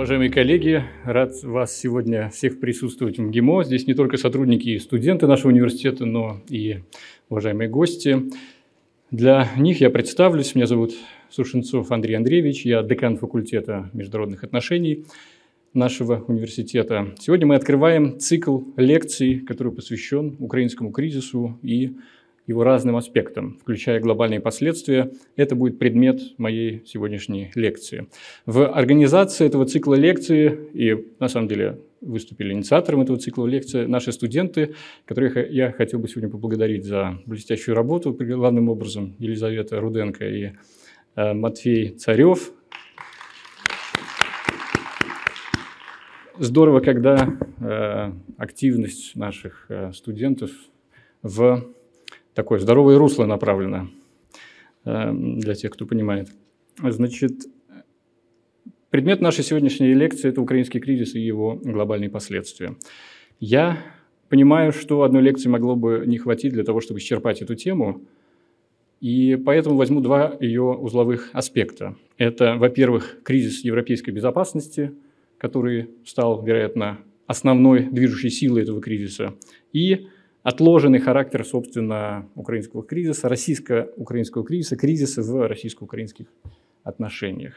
Уважаемые коллеги, рад вас сегодня всех присутствовать в МГИМО. Здесь не только сотрудники и студенты нашего университета, но и уважаемые гости. Для них я представлюсь. Меня зовут Сушенцов Андрей Андреевич. Я декан факультета международных отношений нашего университета. Сегодня мы открываем цикл лекций, который посвящен украинскому кризису и его разным аспектам, включая глобальные последствия. Это будет предмет моей сегодняшней лекции. В организации этого цикла лекций, и на самом деле выступили инициатором этого цикла лекций, наши студенты, которых я хотел бы сегодня поблагодарить за блестящую работу, главным образом Елизавета Руденко и э, Матвей Царев. Здорово, когда э, активность наших э, студентов в такое здоровое русло направлено э, для тех, кто понимает. Значит, предмет нашей сегодняшней лекции – это украинский кризис и его глобальные последствия. Я понимаю, что одной лекции могло бы не хватить для того, чтобы исчерпать эту тему, и поэтому возьму два ее узловых аспекта. Это, во-первых, кризис европейской безопасности, который стал, вероятно, основной движущей силой этого кризиса, и отложенный характер, собственно, украинского кризиса, российско-украинского кризиса, кризиса в российско-украинских отношениях.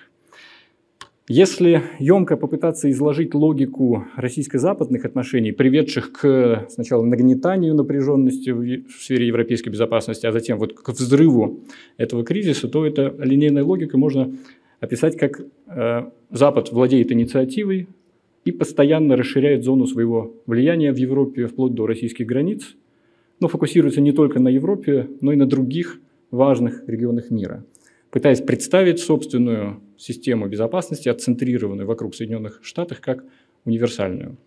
Если емко попытаться изложить логику российско-западных отношений, приведших к сначала нагнетанию напряженности в сфере европейской безопасности, а затем вот к взрыву этого кризиса, то эта линейная логика можно описать как э, Запад владеет инициативой, и постоянно расширяет зону своего влияния в Европе вплоть до российских границ, но фокусируется не только на Европе, но и на других важных регионах мира, пытаясь представить собственную систему безопасности, отцентрированную вокруг Соединенных Штатов, как универсальную.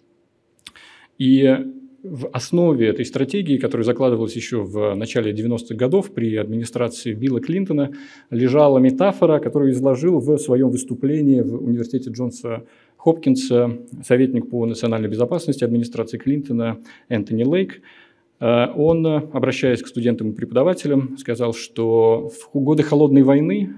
И в основе этой стратегии, которая закладывалась еще в начале 90-х годов при администрации Билла Клинтона, лежала метафора, которую изложил в своем выступлении в университете Джонса Хопкинса, советник по национальной безопасности администрации Клинтона Энтони Лейк. Э, он, обращаясь к студентам и преподавателям, сказал, что в годы холодной войны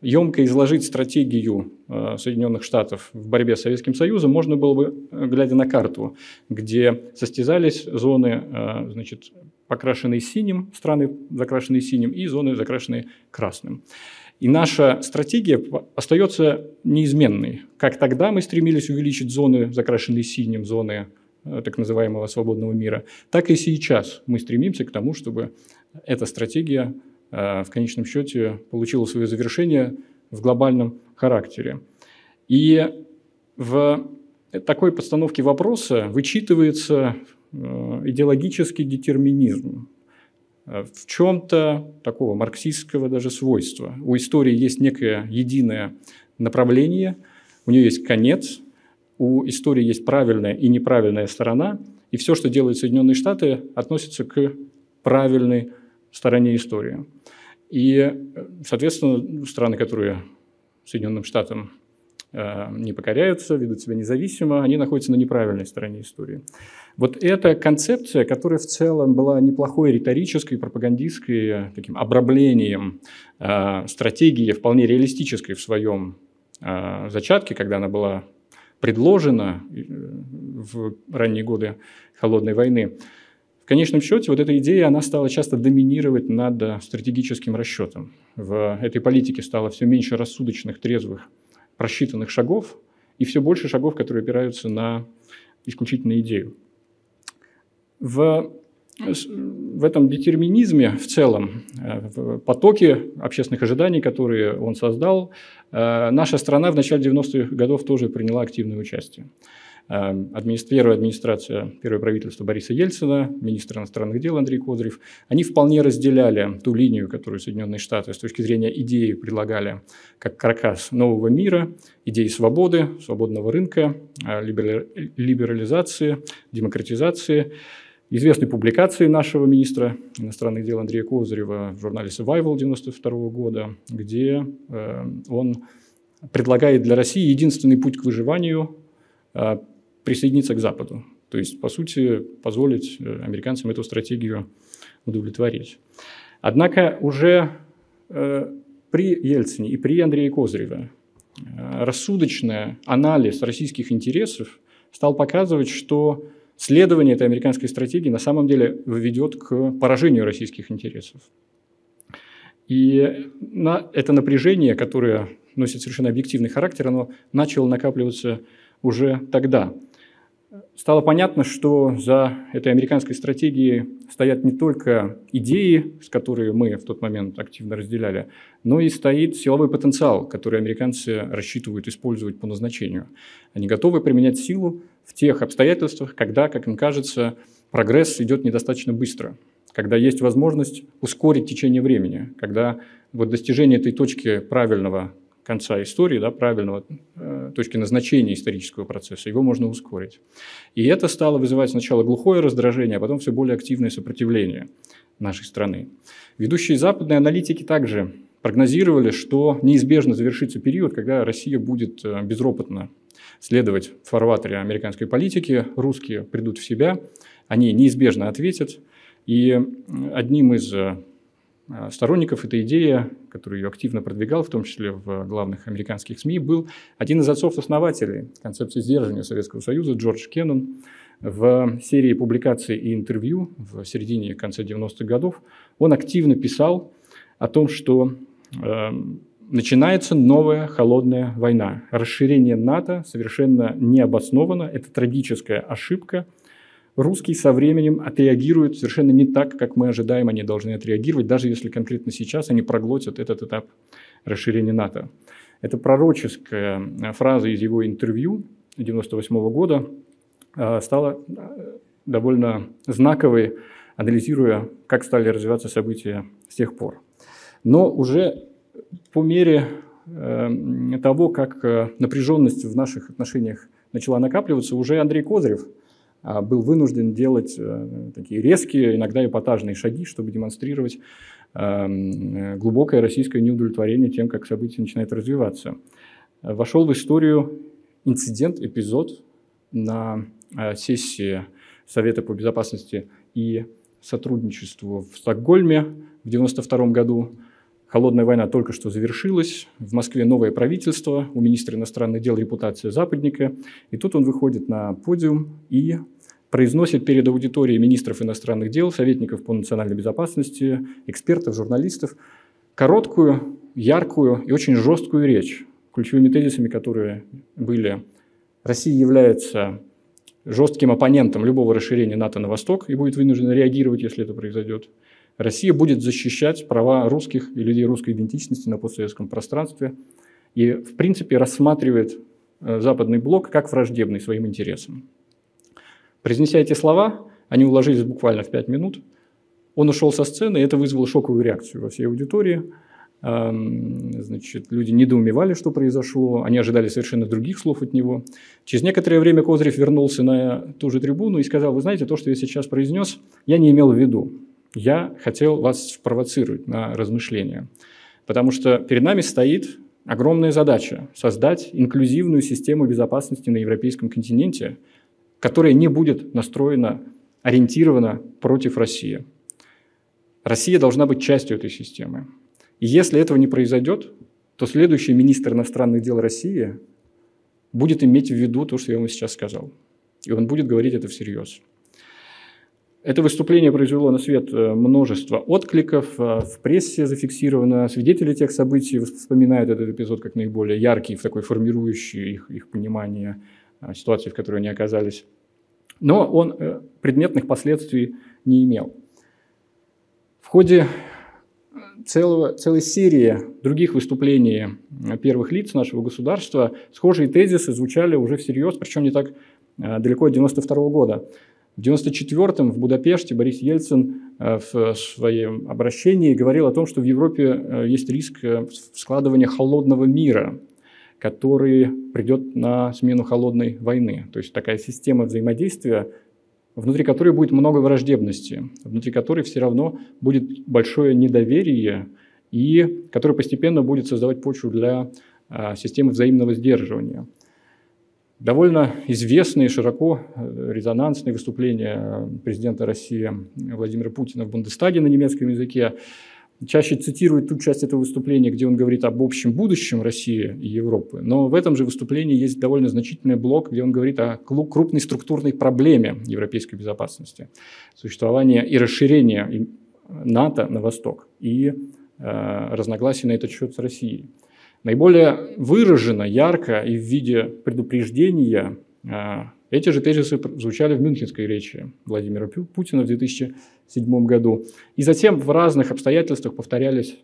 емко изложить стратегию э, Соединенных Штатов в борьбе с Советским Союзом можно было бы, э, глядя на карту, где состязались зоны, значит, покрашенные синим, страны, закрашенные синим, и зоны, закрашенные красным. И наша стратегия остается неизменной. Как тогда мы стремились увеличить зоны, закрашенные синим, зоны э, так называемого свободного мира, так и сейчас мы стремимся к тому, чтобы эта стратегия э, в конечном счете получила свое завершение в глобальном характере. И в такой постановке вопроса вычитывается э, идеологический детерминизм. Э, в чем-то такого марксистского даже свойства. У истории есть некое единое направление, у нее есть конец, у истории есть правильная и неправильная сторона, и все, что делают Соединенные Штаты, относится к правильной стороне истории. И, соответственно, страны, которые Соединенным Штатам э, не покоряются, ведут себя независимо, они находятся на неправильной стороне истории. Вот эта концепция, которая в целом была неплохой риторической, пропагандистской, таким обраблением э, стратегии, вполне реалистической в своем э, зачатке, когда она была предложена э, в ранние годы Холодной войны, в конечном счете вот эта идея, она стала часто доминировать над стратегическим расчетом. В этой политике стало все меньше рассудочных, трезвых, просчитанных шагов и все больше шагов, которые опираются на исключительно идею в, в этом детерминизме в целом, э, в потоке общественных ожиданий, которые он создал, э, наша страна в начале 90-х годов тоже приняла активное участие. Э, первая администрация, первое правительство Бориса Ельцина, министр иностранных дел Андрей Козырев, они вполне разделяли ту линию, которую Соединенные Штаты с точки зрения идеи предлагали как каркас нового мира, идеи свободы, свободного рынка, либерализации, демократизации – известной публикации нашего министра иностранных дел Андрея Козырева в журнале Survival 92 года, где э, он предлагает для России единственный путь к выживанию э, присоединиться к Западу. То есть, по сути, позволить э, американцам эту стратегию удовлетворить. Однако уже при Ельцине и при Андрее Козыреве рассудочный анализ российских интересов стал показывать, что следование этой американской стратегии на самом деле ведет к поражению российских интересов. И на это напряжение, которое носит совершенно объективный характер, оно начало накапливаться уже тогда – стало понятно, что за этой американской стратегией стоят не только идеи, с которыми мы в тот момент активно разделяли, но и стоит силовой потенциал, который американцы рассчитывают использовать по назначению. Они готовы применять силу в тех обстоятельствах, когда, как им кажется, прогресс идет недостаточно быстро, когда есть возможность ускорить течение времени, когда вот достижение этой точки правильного конца истории, да, правильного э, точки назначения исторического процесса, его можно ускорить. И это стало вызывать сначала глухое раздражение, а потом все более активное сопротивление нашей страны. Ведущие западные аналитики также прогнозировали, что неизбежно завершится период, когда Россия будет э, безропотно следовать в фарватере американской политики, русские придут в себя, они неизбежно ответят. И одним из э, сторонников этой идеи, который ее активно продвигал, в том числе в главных американских СМИ, был один из отцов-основателей концепции сдерживания Советского Союза Джордж Кеннон. В серии публикаций и интервью в середине и конце 90-х годов он активно писал о том, что э, начинается новая холодная война. Расширение НАТО совершенно необоснованно, это трагическая ошибка – русские со временем отреагируют совершенно не так, как мы ожидаем, они должны отреагировать, даже если конкретно сейчас они проглотят этот этап расширения НАТО. Это пророческая э, фраза из его интервью 1998 года э, стала э, довольно знаковой, анализируя, как стали развиваться события с тех пор. Но уже по мере того, как напряженность в наших отношениях начала накапливаться, уже Андрей Козырев – а, был вынужден делать э, такие резкие, иногда эпатажные шаги, чтобы демонстрировать глубокое российское неудовлетворение тем, как события начинают развиваться. Вошел в историю инцидент, эпизод на э, сессии Совета по безопасности и сотрудничеству в Стокгольме в 1992 году. Холодная война только что завершилась, в Москве новое правительство, у министра иностранных дел репутация западника, и тут он выходит на подиум и произносит перед аудиторией министров иностранных дел, советников по национальной безопасности, экспертов, журналистов короткую, яркую и очень жесткую речь, ключевыми тезисами которые были «Россия является жестким оппонентом любого расширения НАТО на восток и будет вынуждена реагировать, если это произойдет. Россия будет защищать права русских и людей русской идентичности на постсоветском пространстве и, в принципе, рассматривает э, западный блок как враждебный своим интересам. Произнеся эти слова, они уложились буквально в пять минут. Он ушел со сцены, и это вызвало шоковую реакцию во всей аудитории. Значит, люди недоумевали, что произошло, они ожидали совершенно других слов от него. Через некоторое время Козырев вернулся на ту же трибуну и сказал, вы знаете, то, что я сейчас произнес, я не имел в виду. Я хотел вас спровоцировать на размышления. Потому что перед нами стоит огромная задача – создать инклюзивную систему безопасности на европейском континенте – которая не будет настроена, ориентирована против России. Россия должна быть частью этой системы. И если этого не произойдет, то следующий министр иностранных дел России будет иметь в виду то, что я вам сейчас сказал. И он будет говорить это всерьез. Это выступление произвело на свет э, множество откликов, э, в прессе зафиксировано, свидетели тех событий вспоминают этот эпизод как наиболее яркий, в такой формирующий их, их понимание э, ситуации, в которой они оказались но он предметных последствий не имел. В ходе целого, целой серии других выступлений первых лиц нашего государства схожие тезисы звучали уже всерьез, причем не так далеко от 1992 года. В 1994 в Будапеште Борис Ельцин э, в своем обращении говорил о том, что в Европе есть риск складывания холодного мира – который придет на смену холодной войны. То есть такая система взаимодействия, внутри которой будет много враждебности, внутри которой все равно будет большое недоверие и который постепенно будет создавать почву для системы взаимного сдерживания. Довольно известные, широко э, резонансные выступления президента России Владимира Путина в Бундестаге на немецком языке чаще цитирует ту часть этого выступления, где он говорит об общем будущем России и Европы. Но в этом же выступлении есть довольно значительный блок, где он говорит о крупной структурной проблеме европейской безопасности. Существование и расширение НАТО на восток и э, разногласий на этот счет с Россией. Наиболее выражено, ярко и в виде предупреждения э, эти же тезисы звучали в мюнхенской речи Владимира Путина в 2007 году. И затем в разных обстоятельствах повторялись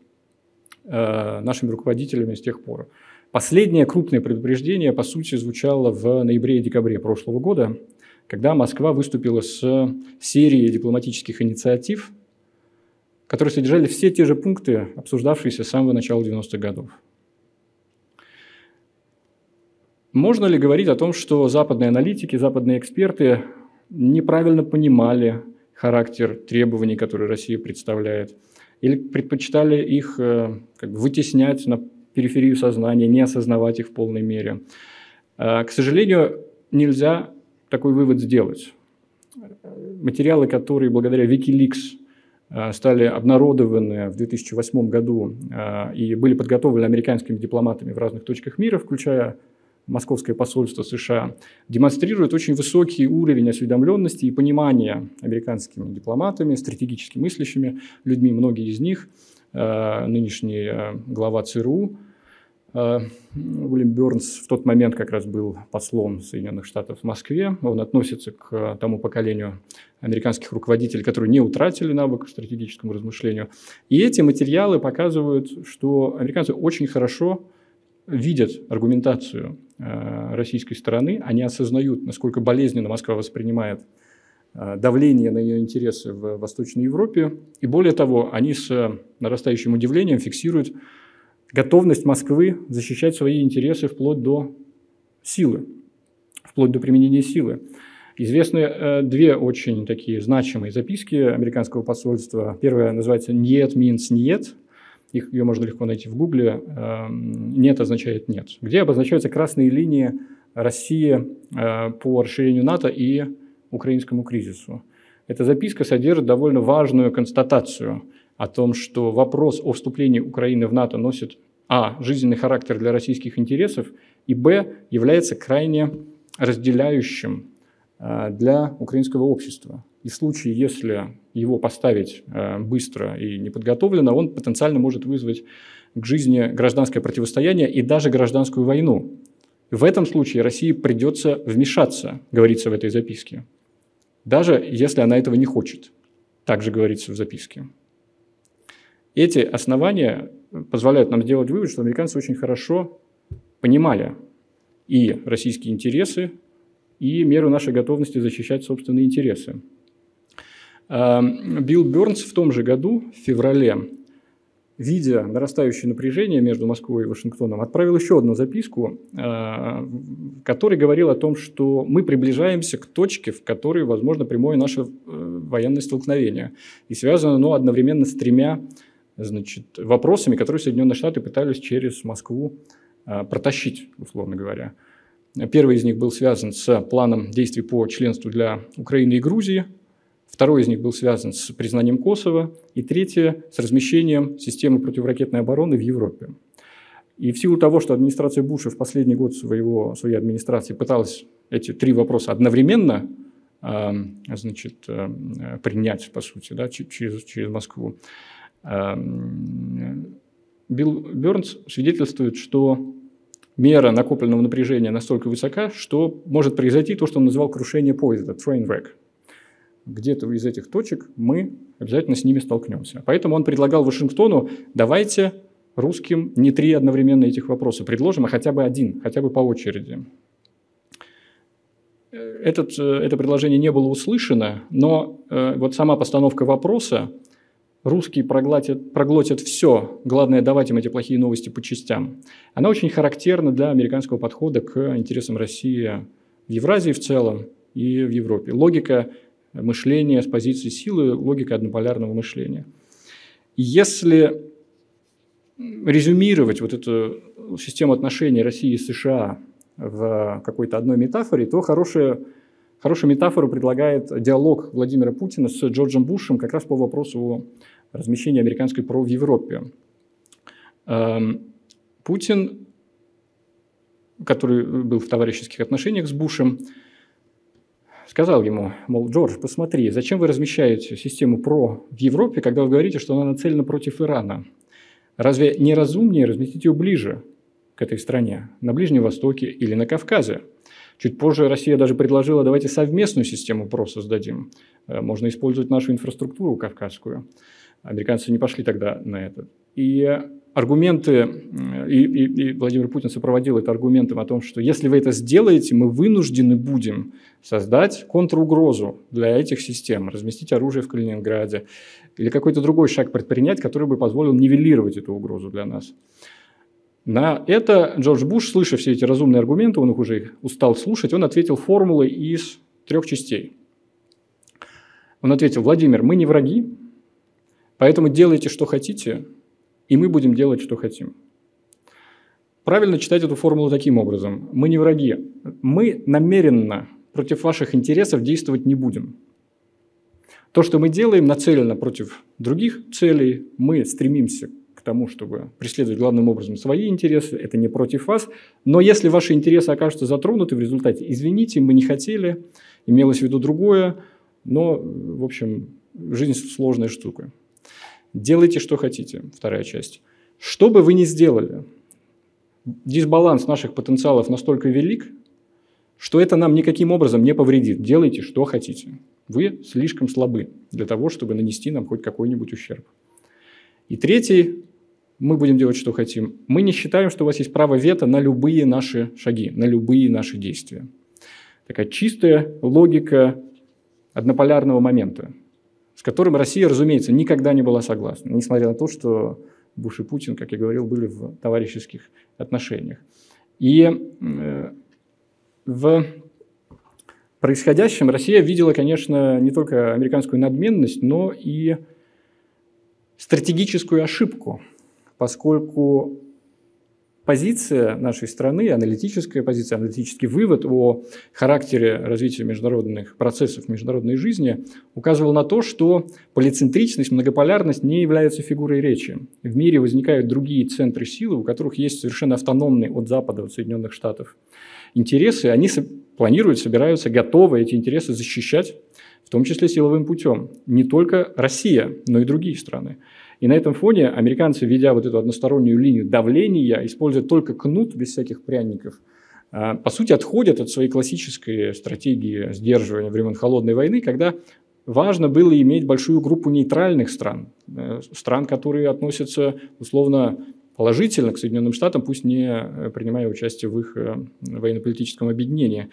э, нашими руководителями с тех пор. Последнее крупное предупреждение, по сути, звучало в ноябре и декабре прошлого года, когда Москва выступила с серией дипломатических инициатив, которые содержали все те же пункты, обсуждавшиеся с самого начала 90-х годов. Можно ли говорить о том, что западные аналитики, западные эксперты неправильно понимали характер требований, которые Россия представляет, или предпочитали их э, как бы, вытеснять на периферию сознания, не осознавать их в полной мере? Э, к сожалению, нельзя такой вывод сделать. Материалы, которые благодаря Wikileaks э, стали обнародованы в 2008 году и были подготовлены американскими дипломатами в разных точках мира, включая Московское посольство США, демонстрирует очень высокий уровень осведомленности и понимания американскими дипломатами, стратегически мыслящими людьми, многие из них, э, нынешний э, глава ЦРУ, э, Уильям Бернс в тот момент как раз был послом Соединенных Штатов в Москве. Он относится к тому поколению американских руководителей, которые не утратили навык к стратегическому размышлению. И эти материалы показывают, что американцы очень хорошо видят аргументацию российской стороны, они осознают, насколько болезненно Москва воспринимает э, давление на ее интересы в Восточной Европе. И более того, они с нарастающим удивлением фиксируют готовность Москвы защищать свои интересы вплоть до силы, вплоть до применения силы. Известны э, две очень такие значимые записки американского посольства. Первая называется «Нет means нет», их, ее можно легко найти в Гугле, эм, нет означает нет, где обозначаются красные линии России э, по расширению НАТО и украинскому кризису. Эта записка содержит довольно важную констатацию о том, что вопрос о вступлении Украины в НАТО носит а. жизненный характер для российских интересов и б. является крайне разделяющим для украинского общества. И в случае, если его поставить э, быстро и неподготовленно, он потенциально может вызвать к жизни гражданское противостояние и даже гражданскую войну. В этом случае России придется вмешаться, говорится в этой записке, даже если она этого не хочет. Также говорится в записке. Эти основания позволяют нам сделать вывод, что американцы очень хорошо понимали и российские интересы, и меру нашей готовности защищать собственные интересы. Эм, Билл Бернс в том же году, в феврале, видя нарастающее напряжение между Москвой и Вашингтоном, отправил еще одну записку, э, в которой говорил о том, что мы приближаемся к точке, в которой возможно прямое наше э, военное столкновение. И связано оно одновременно с тремя значит, вопросами, которые Соединенные Штаты пытались через Москву э, протащить, условно говоря. Первый из них был связан с планом действий по членству для Украины и Грузии – Второй из них был связан с признанием Косово. И третье – с размещением системы противоракетной обороны в Европе. И в силу того, что администрация Буша в последний год своего, своей администрации пыталась эти три вопроса одновременно э, значит, э, принять, по сути, да, через, через Москву, э, Билл Бернс свидетельствует, что мера накопленного напряжения настолько высока, что может произойти то, что он называл крушение поезда, train wreck где-то из этих точек мы обязательно с ними столкнемся. Поэтому он предлагал Вашингтону, давайте русским не три одновременно этих вопроса предложим, а хотя бы один, хотя бы по очереди. Этот, э, это предложение не было услышано, но э, вот сама постановка вопроса «русские проглотят, проглотят все, главное давать им эти плохие новости по частям», она очень характерна для американского подхода к интересам России в Евразии в целом и в Европе. Логика мышления с позиции силы, логика однополярного мышления. Если резюмировать вот эту систему отношений России и США в какой-то одной метафоре, то хорошая хорошую метафору предлагает диалог Владимира Путина с Джорджем Бушем как раз по вопросу о размещении американской ПРО в Европе. Эм, Путин, который был в товарищеских отношениях с Бушем, сказал ему, мол, Джордж, посмотри, зачем вы размещаете систему ПРО в Европе, когда вы говорите, что она нацелена против Ирана? Разве не разумнее разместить ее ближе к этой стране, на Ближнем Востоке или на Кавказе? Чуть позже Россия даже предложила, давайте совместную систему ПРО создадим. Э, можно использовать нашу инфраструктуру кавказскую. Американцы не пошли тогда на это. И аргументы, и, и, и Владимир Путин сопроводил это аргументом о том, что если вы это сделаете, мы вынуждены будем создать контругрозу для этих систем, разместить оружие в Калининграде или какой-то другой шаг предпринять, который бы позволил нивелировать эту угрозу для нас. На это Джордж Буш, слыша все эти разумные аргументы, он их уже устал слушать, он ответил формулой из трех частей. Он ответил, Владимир, мы не враги, поэтому делайте, что хотите, и мы будем делать, что хотим. Правильно читать эту формулу таким образом. Мы не враги. Мы намеренно против ваших интересов действовать не будем. То, что мы делаем, нацелено против других целей. Мы стремимся к тому, чтобы преследовать главным образом свои интересы. Это не против вас. Но если ваши интересы окажутся затронуты в результате, извините, мы не хотели, имелось в виду другое. Но, в общем, жизнь сложная штука. Делайте, что хотите, вторая часть. Что бы вы ни сделали, дисбаланс наших потенциалов настолько велик, что это нам никаким образом не повредит. Делайте, что хотите. Вы слишком слабы для того, чтобы нанести нам хоть какой-нибудь ущерб. И третий, мы будем делать, что хотим. Мы не считаем, что у вас есть право вето на любые наши шаги, на любые наши действия. Такая чистая логика однополярного момента с которым Россия, разумеется, никогда не была согласна, несмотря на то, что Буш и Путин, как я говорил, были в товарищеских отношениях. И э, в происходящем Россия видела, конечно, не только американскую надменность, но и стратегическую ошибку, поскольку позиция нашей страны, аналитическая позиция, аналитический вывод о характере развития международных процессов международной жизни указывал на то, что полицентричность, многополярность не являются фигурой речи. В мире возникают другие центры силы, у которых есть совершенно автономные от Запада, от Соединенных Штатов интересы, они планируют, собираются, готовы эти интересы защищать, в том числе силовым путем. Не только Россия, но и другие страны. И на этом фоне американцы, ведя вот эту одностороннюю линию давления, используя только кнут без всяких пряников, а, по сути, отходят от своей классической стратегии сдерживания времен Холодной войны, когда важно было иметь большую группу нейтральных стран, э, стран, которые относятся условно положительно к Соединенным Штатам, пусть не э, принимая участие в их э, военно-политическом объединении.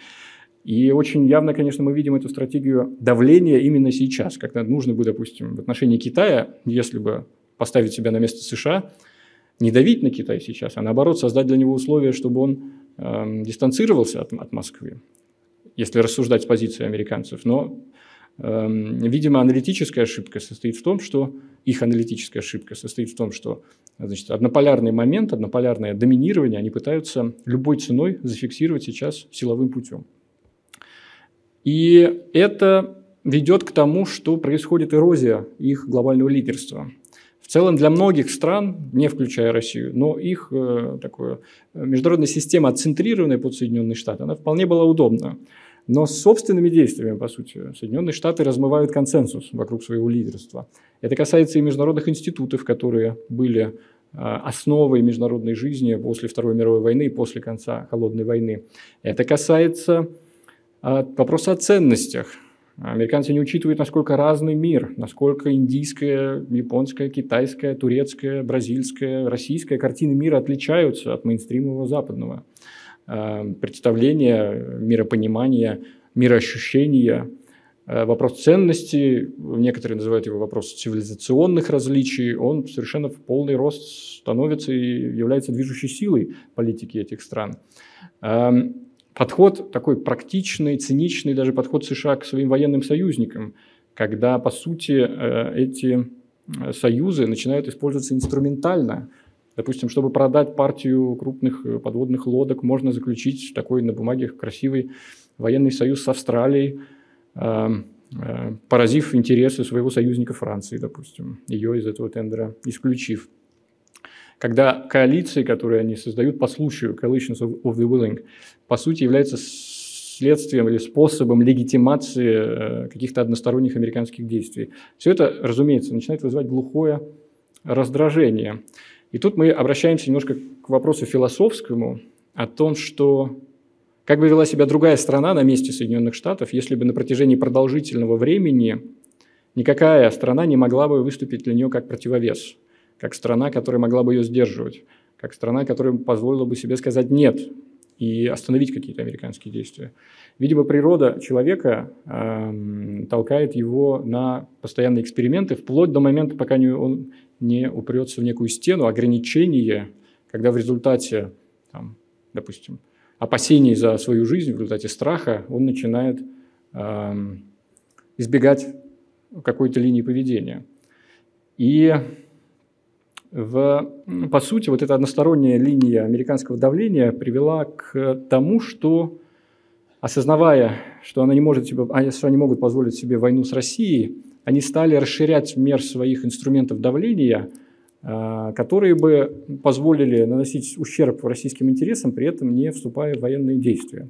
И очень явно, конечно, мы видим эту стратегию давления именно сейчас, когда нужно бы, допустим, в отношении Китая, если бы поставить себя на место США, не давить на Китай сейчас, а наоборот создать для него условия, чтобы он э, дистанцировался от, от Москвы, если рассуждать с позиции американцев. Но, э, видимо, аналитическая ошибка состоит в том, что их аналитическая ошибка состоит в том, что значит, однополярный момент, однополярное доминирование они пытаются любой ценой зафиксировать сейчас силовым путем. И это ведет к тому, что происходит эрозия их глобального лидерства. В целом для многих стран, не включая Россию, но их э, такое, э, международная система, отцентрированная под Соединенные Штаты, она вполне была удобна. Но с собственными действиями, по сути, Соединенные Штаты размывают консенсус вокруг своего лидерства. Это касается и международных институтов, которые были э, основой международной жизни после Второй мировой войны и после конца Холодной войны. Это касается вопроса о ценностях. Американцы не учитывают, насколько разный мир, насколько индийская, японская, китайская, турецкая, бразильская, российская картины мира отличаются от мейнстримового западного. Э, представления, миропонимания, мироощущения, э, вопрос ценности, некоторые называют его вопрос цивилизационных различий, он совершенно в полный рост становится и является движущей силой политики этих стран. Эм, подход такой практичный, циничный даже подход США к своим военным союзникам, когда, по сути, э, эти э, союзы начинают использоваться инструментально. Допустим, чтобы продать партию крупных э, подводных лодок, можно заключить такой на бумаге красивый военный союз с Австралией, поразив интересы своего союзника Франции, допустим, ее из этого тендера исключив. Когда коалиции, которые они создают по случаю, coalitions of, of the willing, по сути являются следствием или способом легитимации э, каких-то односторонних американских действий. Все это, разумеется, начинает вызывать глухое раздражение. И тут мы обращаемся немножко к вопросу философскому о том, что как бы вела себя другая страна на месте Соединенных Штатов, если бы на протяжении продолжительного времени никакая страна не могла бы выступить для нее как противовес, как страна, которая могла бы ее сдерживать, как страна, которая позволила бы себе сказать «нет», и остановить какие-то американские действия. Видимо, природа человека э, толкает его на постоянные эксперименты, вплоть до момента, пока не, он не упрется в некую стену, ограничение, когда в результате, там, допустим, опасений за свою жизнь, в результате страха, он начинает э, избегать какой-то линии поведения. И в, по сути, вот эта односторонняя линия американского давления привела к тому, что, осознавая, что, она не может себе, а, что они могут позволить себе войну с Россией, они стали расширять мер своих инструментов давления, а, которые бы позволили наносить ущерб российским интересам, при этом не вступая в военные действия.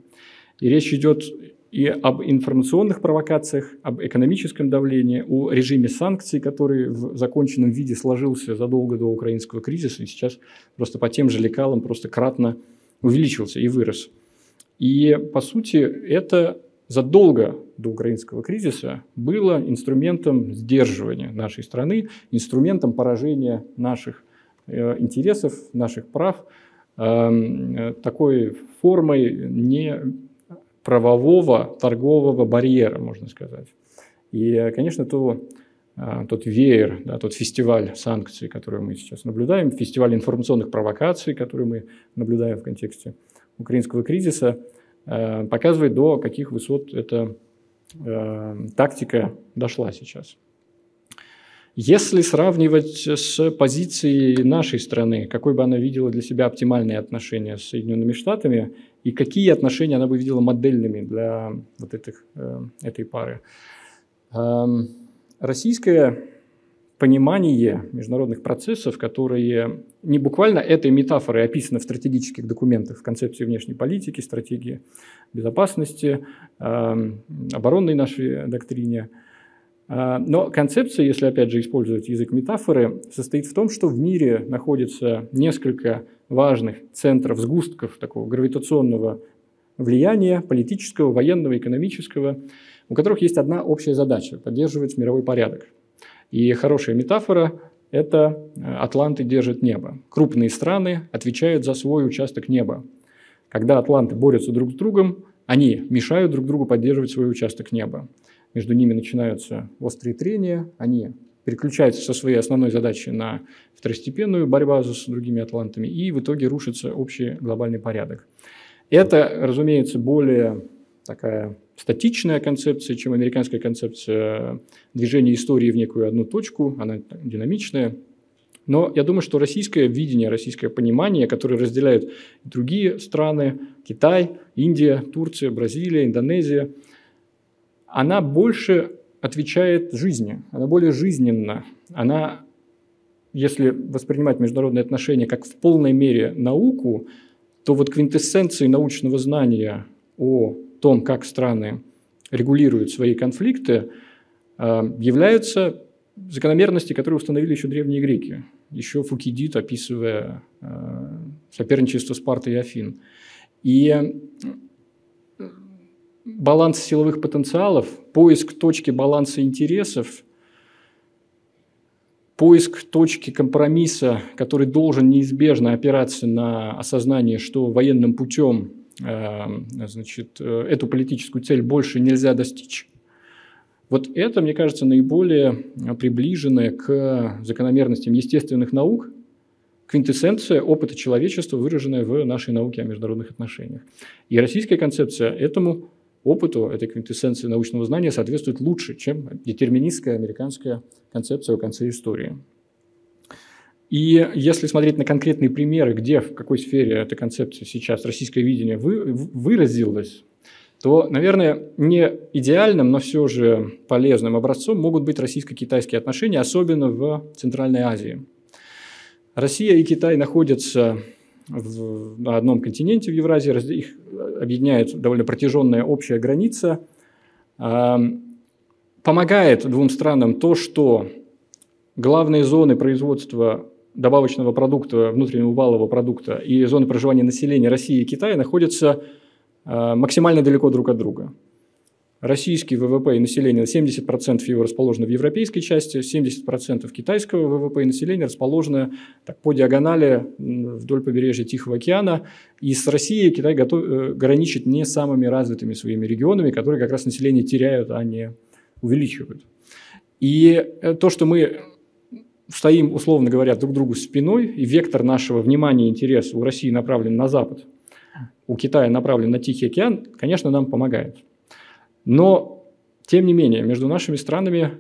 И речь идет и об информационных провокациях, об экономическом давлении, о режиме санкций, который в законченном виде сложился задолго до украинского кризиса и сейчас просто по тем же лекалам просто кратно увеличился и вырос. И, по сути, это задолго до украинского кризиса было инструментом сдерживания нашей страны, инструментом поражения наших э, интересов, наших прав, эм, такой формой не правового торгового барьера, можно сказать. И, конечно, то, а, тот веер, да, тот фестиваль санкций, который мы сейчас наблюдаем, фестиваль информационных провокаций, который мы наблюдаем в контексте украинского кризиса, а, показывает, до каких высот эта а, тактика дошла сейчас. Если сравнивать с позицией нашей страны, какой бы она видела для себя оптимальные отношения с Соединенными Штатами, и какие отношения она бы видела модельными для вот этих, э, этой пары. Эм, российское понимание международных процессов, которые не буквально этой метафорой описаны в стратегических документах, в концепции внешней политики, стратегии безопасности, эм, оборонной нашей доктрине – но концепция, если опять же использовать язык метафоры, состоит в том, что в мире находится несколько важных центров, сгустков такого гравитационного влияния, политического, военного, экономического, у которых есть одна общая задача – поддерживать мировой порядок. И хорошая метафора – это э, атланты держат небо. Крупные страны отвечают за свой участок неба. Когда атланты борются друг с другом, они мешают друг другу поддерживать свой участок неба между ними начинаются острые трения, они переключаются со своей основной задачи на второстепенную борьбу с другими атлантами, и в итоге рушится общий глобальный порядок. Это, разумеется, более такая статичная концепция, чем американская концепция движения истории в некую одну точку, она динамичная. Но я думаю, что российское видение, российское понимание, которое разделяют другие страны, Китай, Индия, Турция, Бразилия, Индонезия – она больше отвечает жизни, она более жизненна. Она, если воспринимать международные отношения как в полной мере науку, то вот квинтэссенцией научного знания о том, как страны регулируют свои конфликты, э, являются закономерности, которые установили еще древние греки, еще Фукидид, описывая э, соперничество Спарты и Афин. И баланс силовых потенциалов, поиск точки баланса интересов, поиск точки компромисса, который должен неизбежно опираться на осознание, что военным путем э, значит, э, эту политическую цель больше нельзя достичь. Вот это, мне кажется, наиболее приближенное к закономерностям естественных наук, квинтэссенция опыта человечества, выраженная в нашей науке о международных отношениях. И российская концепция этому опыту этой квинтэссенции научного знания соответствует лучше, чем детерминистская американская концепция о конце истории. И если смотреть на конкретные примеры, где, в какой сфере эта концепция сейчас, российское видение, вы, выразилось, то, наверное, не идеальным, но все же полезным образцом могут быть российско-китайские отношения, особенно в Центральной Азии. Россия и Китай находятся в, на одном континенте в Евразии, их объединяет довольно протяженная общая граница. Помогает двум странам то, что главные зоны производства добавочного продукта, внутреннего валового продукта и зоны проживания населения России и Китая находятся а, максимально далеко друг от друга. Российский ВВП и население, 70% его расположено в европейской части, 70% китайского ВВП и населения расположено так, по диагонали вдоль побережья Тихого океана. И с Россией Китай готов, э, граничит не самыми развитыми своими регионами, которые как раз население теряют, а не увеличивают. И э, то, что мы стоим, условно говоря, друг другу спиной, и вектор нашего внимания и интереса у России направлен на Запад, у Китая направлен на Тихий океан, конечно, нам помогает. Но, тем не менее, между нашими странами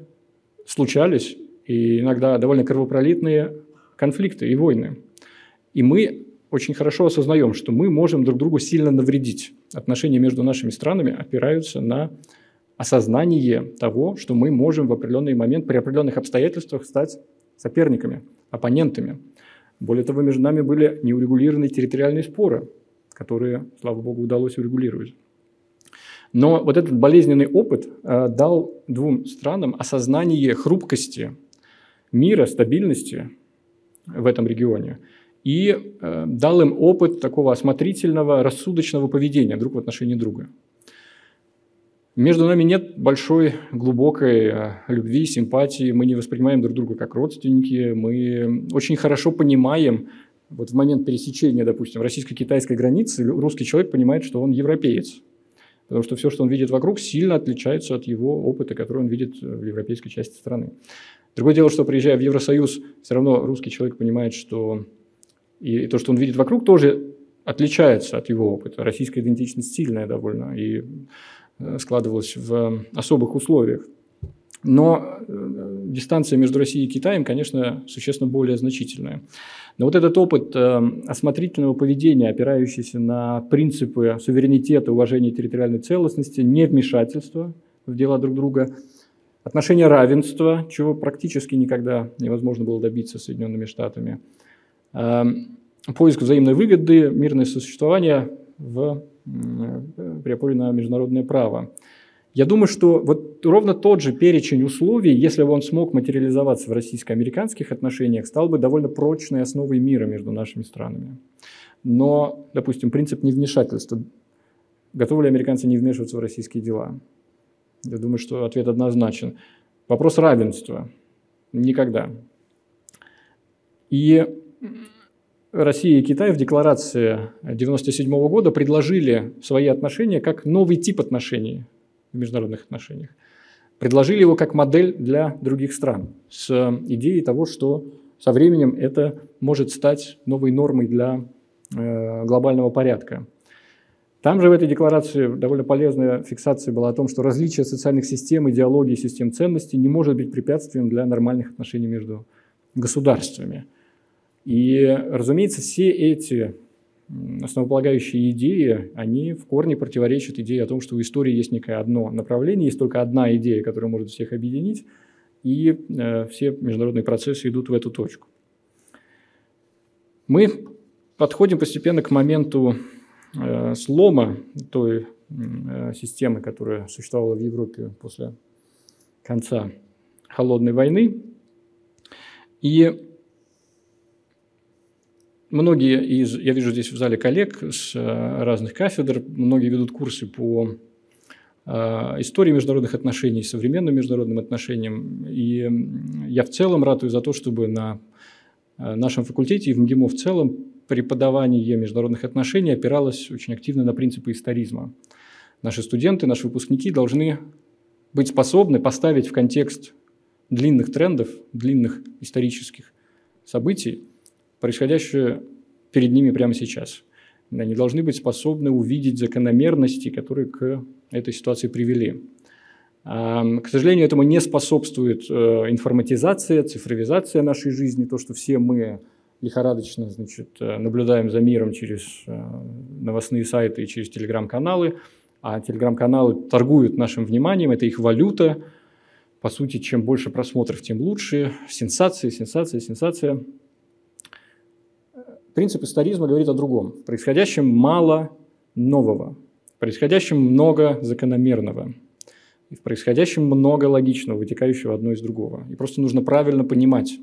случались и иногда довольно кровопролитные конфликты и войны. И мы очень хорошо осознаем, что мы можем друг другу сильно навредить. Отношения между нашими странами опираются на осознание того, что мы можем в определенный момент при определенных обстоятельствах стать соперниками, оппонентами. Более того, между нами были неурегулированные территориальные споры, которые, слава богу, удалось урегулировать. Но вот этот болезненный опыт э, дал двум странам осознание хрупкости мира, стабильности в этом регионе и э, дал им опыт такого осмотрительного, рассудочного поведения друг в отношении друга. Между нами нет большой, глубокой э, любви, симпатии. Мы не воспринимаем друг друга как родственники. Мы очень хорошо понимаем, вот в момент пересечения, допустим, российско-китайской границы, русский человек понимает, что он европеец. Потому что все, что он видит вокруг, сильно отличается от его опыта, который он видит в европейской части страны. Другое дело, что приезжая в Евросоюз, все равно русский человек понимает, что и то, что он видит вокруг, тоже отличается от его опыта. Российская идентичность сильная довольно. И Э, складывалось в особых условиях. Но э, дистанция между Россией и Китаем, конечно, существенно более значительная. Но вот этот опыт э, осмотрительного поведения, опирающийся на принципы суверенитета, уважения территориальной целостности, невмешательства в дела друг друга, отношения равенства, чего практически никогда невозможно было добиться Соединенными Штатами, поиск взаимной выгоды, мирное сосуществование в при опоре на международное право. Я думаю, что вот ровно тот же перечень условий, если бы он смог материализоваться в российско-американских отношениях, стал бы довольно прочной основой мира между нашими странами. Но, допустим, принцип невмешательства. Готовы ли американцы не вмешиваться в российские дела? Я думаю, что ответ однозначен. Вопрос равенства. Никогда. И Россия и Китай в декларации 1997 года предложили свои отношения как новый тип отношений международных отношениях. Предложили его как модель для других стран с идеей того, что со временем это может стать новой нормой для э, глобального порядка. Там же в этой декларации довольно полезная фиксация была о том, что различие социальных систем, идеологии, систем ценностей не может быть препятствием для нормальных отношений между государствами – и, разумеется, все эти основополагающие идеи, они в корне противоречат идее о том, что у истории есть некое одно направление, есть только одна идея, которая может всех объединить, и э, все международные процессы идут в эту точку. Мы подходим постепенно к моменту э, слома той э, системы, которая существовала в Европе после конца холодной войны. И Многие из, я вижу здесь в зале коллег с э, разных кафедр, многие ведут курсы по э, истории международных отношений, современным международным отношениям. И я в целом ратую за то, чтобы на э, нашем факультете и в МГИМО в целом преподавание международных отношений опиралось очень активно на принципы историзма. Наши студенты, наши выпускники должны быть способны поставить в контекст длинных трендов, длинных исторических событий происходящее перед ними прямо сейчас. Они должны быть способны увидеть закономерности, которые к этой ситуации привели. К сожалению, этому не способствует э, информатизация, цифровизация нашей жизни, то, что все мы лихорадочно значит, э, наблюдаем за миром через э, новостные сайты и через телеграм-каналы. А телеграм-каналы торгуют нашим вниманием, это их валюта. По сути, чем больше просмотров, тем лучше. Сенсации, сенсация, сенсация. Принцип историзма говорит о другом. В происходящем мало нового. В происходящем много закономерного. И в происходящем много логичного, вытекающего одно из другого. И просто нужно правильно понимать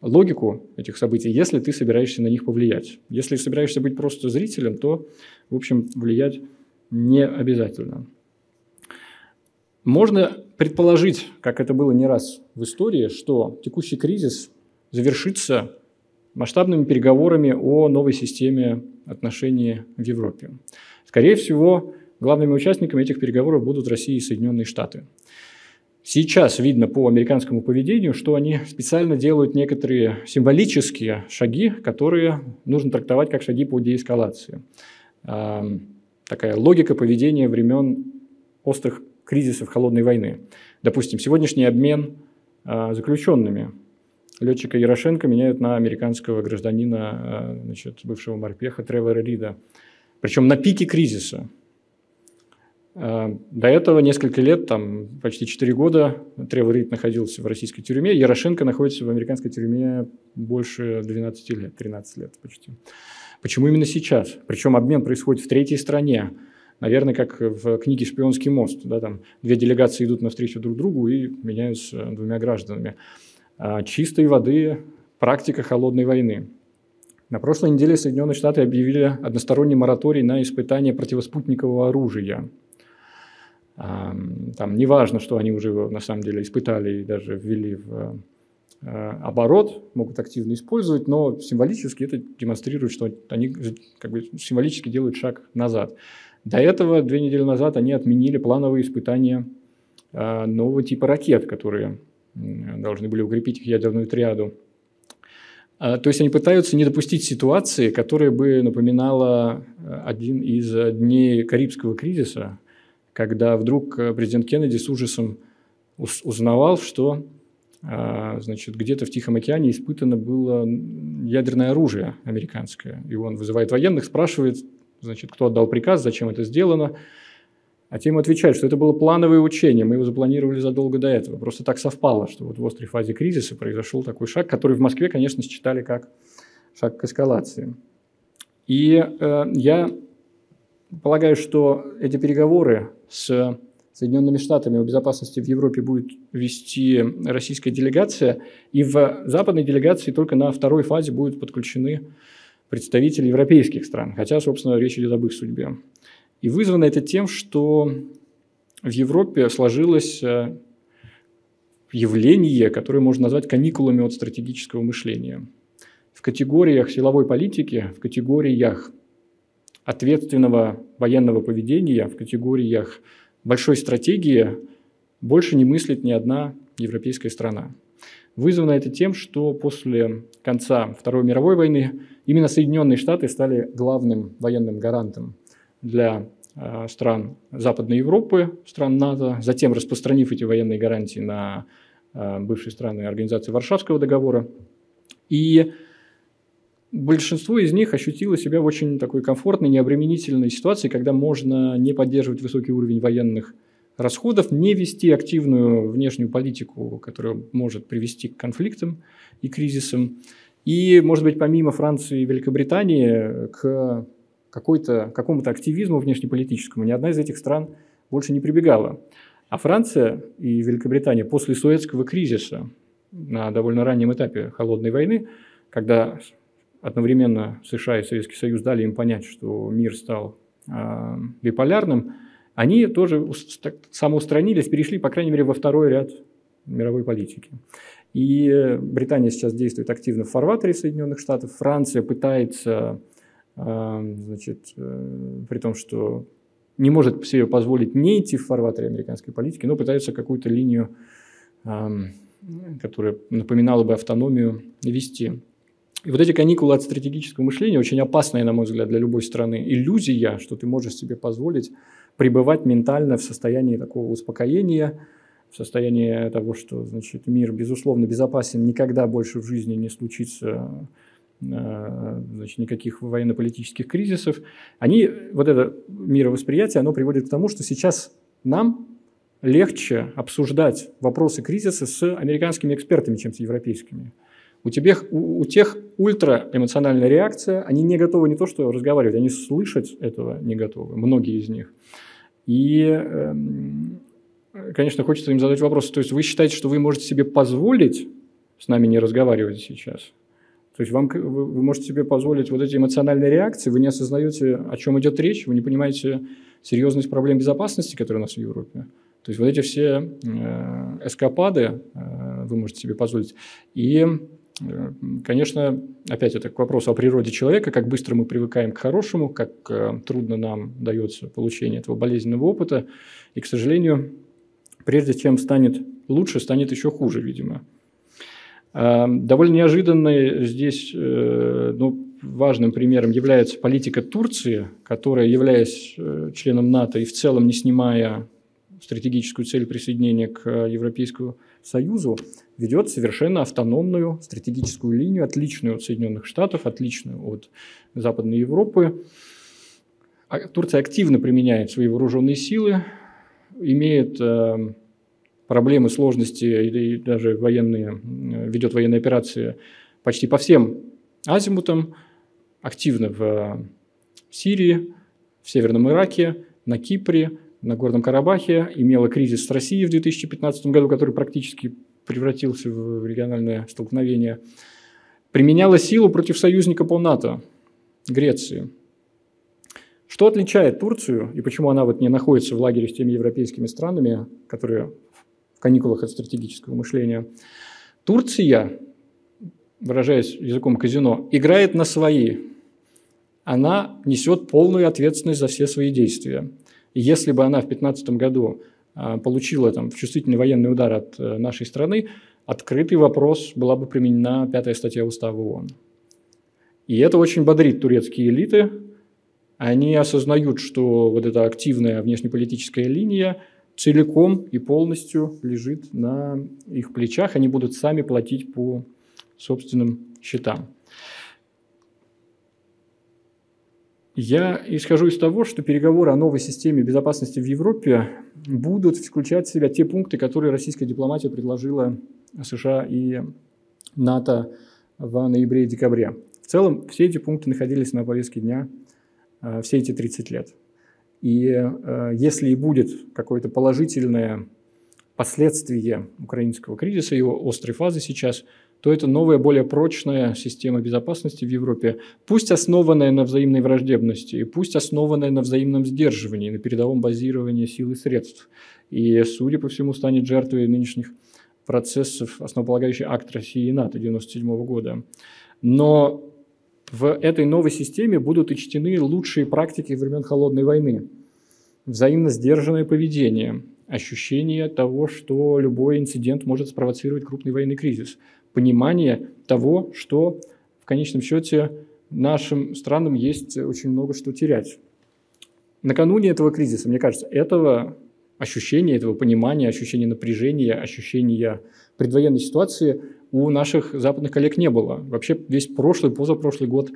логику этих событий, если ты собираешься на них повлиять. Если собираешься быть просто зрителем, то, в общем, влиять не обязательно. Можно предположить, как это было не раз в истории, что текущий кризис завершится масштабными переговорами о новой системе отношений в Европе. Скорее всего, главными участниками этих переговоров будут Россия и Соединенные Штаты. Сейчас видно по американскому поведению, что они специально делают некоторые символические шаги, которые нужно трактовать как шаги по деэскалации. Такая логика поведения времен острых кризисов холодной войны. Допустим, сегодняшний обмен а, заключенными летчика Ярошенко меняют на американского гражданина, а, значит, бывшего морпеха Тревора Рида. Причем на пике кризиса. А, до этого несколько лет, там почти 4 года, Тревор Рид находился в российской тюрьме, Ярошенко находится в американской тюрьме больше 12 лет, 13 лет почти. Почему именно сейчас? Причем обмен происходит в третьей стране. Наверное, как в книге «Шпионский мост». Да, там две делегации идут навстречу друг другу и меняются двумя гражданами. А, чистой воды практика холодной войны. На прошлой неделе Соединенные Штаты объявили односторонний мораторий на испытание противоспутникового оружия. А, там не важно, что они уже на самом деле испытали и даже ввели в Э, оборот, могут активно использовать, но символически это демонстрирует, что они как бы символически делают шаг назад. До этого, две недели назад, они отменили плановые испытания нового типа ракет, которые должны были укрепить их ядерную триаду. А, то есть они пытаются не допустить ситуации, которая бы напоминала э, один из дней Карибского кризиса, когда вдруг президент Кеннеди с ужасом узнавал, что а, значит, где-то в Тихом океане испытано было ядерное оружие американское. И он вызывает военных, спрашивает, значит, кто отдал приказ, зачем это сделано. А те ему отвечают, что это было плановое учение, мы его запланировали задолго до этого. Просто так совпало, что вот в острой фазе кризиса произошел такой шаг, который в Москве, конечно, считали как шаг к эскалации. И э, я полагаю, что эти переговоры с Соединенными Штатами о безопасности в Европе будет вести российская делегация, и в западной делегации только на второй фазе будут подключены представители европейских стран, хотя, собственно, речь идет об их судьбе. И вызвано это тем, что в Европе сложилось э, явление, которое можно назвать каникулами от стратегического мышления. В категориях силовой политики, в категориях ответственного военного поведения, в категориях большой стратегии больше не мыслит ни одна европейская страна. Вызвано это тем, что после конца Второй мировой войны именно Соединенные Штаты стали главным военным гарантом для э, стран Западной Европы, стран НАТО, затем распространив эти военные гарантии на э, бывшие страны Организации Варшавского договора. И большинство из них ощутило себя в очень такой комфортной, необременительной ситуации, когда можно не поддерживать высокий уровень военных расходов, не вести активную внешнюю политику, которая может привести к конфликтам и кризисам. И, может быть, помимо Франции и Великобритании, к какой-то, какому-то активизму внешнеполитическому ни одна из этих стран больше не прибегала. А Франция и Великобритания после Суэцкого кризиса на довольно раннем этапе холодной войны, когда одновременно США и Советский Союз дали им понять, что мир стал э, биполярным, они тоже самоустранились, перешли, по крайней мере, во второй ряд мировой политики. И Британия сейчас действует активно в фарватере Соединенных Штатов, Франция пытается, значит, э, при том, что не может себе позволить не идти в фарватере американской политики, но пытается какую-то линию, э, которая напоминала бы автономию, вести. И вот эти каникулы от стратегического мышления очень опасные, на мой взгляд, для любой страны. Иллюзия, что ты можешь себе позволить пребывать ментально в состоянии такого успокоения, в состоянии того, что значит, мир, безусловно, безопасен, никогда больше в жизни не случится значит, никаких военно-политических кризисов. Они, вот это мировосприятие, оно приводит к тому, что сейчас нам легче обсуждать вопросы кризиса с американскими экспертами, чем с европейскими. У, тебя, у, у тех ультраэмоциональная реакция, они не готовы не то что разговаривать, они слышать этого не готовы, многие из них. И, эм, конечно, хочется им задать вопрос, то есть вы считаете, что вы можете себе позволить с нами не разговаривать сейчас? То есть вам, вы можете себе позволить вот эти эмоциональные реакции, вы не осознаете, о чем идет речь, вы не понимаете серьезность проблем безопасности, которые у нас в Европе. То есть вот эти все э, эскапады э, вы можете себе позволить. И, э, конечно, опять это к вопросу о природе человека, как быстро мы привыкаем к хорошему, как э, трудно нам дается получение этого болезненного опыта. И, к сожалению, прежде чем станет лучше, станет еще хуже, видимо. Э, довольно неожиданной здесь э, ну, важным примером является политика Турции, которая, являясь э, членом НАТО и в целом не снимая стратегическую цель присоединения к Европейскому Союзу, ведет совершенно автономную стратегическую линию, отличную от Соединенных Штатов, отличную от Западной Европы. А Турция активно применяет свои вооруженные силы, имеет проблемы, сложности и даже военные, ведет военные операции почти по всем азимутам, активно в Сирии, в Северном Ираке, на Кипре, на Горном Карабахе, имела кризис с Россией в 2015 году, который практически превратился в региональное столкновение, применяла силу против союзника по НАТО, Греции. Что отличает Турцию и почему она вот не находится в лагере с теми европейскими странами, которые в каникулах от стратегического мышления? Турция, выражаясь языком казино, играет на свои она несет полную ответственность за все свои действия. И если бы она в 2015 году а, получила там, чувствительный военный удар от э, нашей страны, открытый вопрос была бы применена пятая статья Устава ООН. И это очень бодрит турецкие элиты. Они осознают, что вот эта активная внешнеполитическая линия целиком и полностью лежит на их плечах. Они будут сами платить по собственным счетам. Я исхожу из того, что переговоры о новой системе безопасности в Европе будут включать в себя те пункты, которые российская дипломатия предложила США и НАТО в ноябре и декабре. В целом, все эти пункты находились на повестке дня э, все эти 30 лет. И э, если и будет какое-то положительное последствие украинского кризиса, его острой фазы сейчас – то это новая, более прочная система безопасности в Европе, пусть основанная на взаимной враждебности, и пусть основанная на взаимном сдерживании, на передовом базировании сил и средств. И, судя по всему, станет жертвой нынешних процессов основополагающий акт России и НАТО 1997 года. Но в этой новой системе будут учтены лучшие практики времен Холодной войны. Взаимно сдержанное поведение, ощущение того, что любой инцидент может спровоцировать крупный военный кризис – понимание того, что в конечном счете нашим странам есть очень много что терять. Накануне этого кризиса, мне кажется, этого ощущения, этого понимания, ощущения напряжения, ощущения предвоенной ситуации у наших западных коллег не было. Вообще весь прошлый, позапрошлый год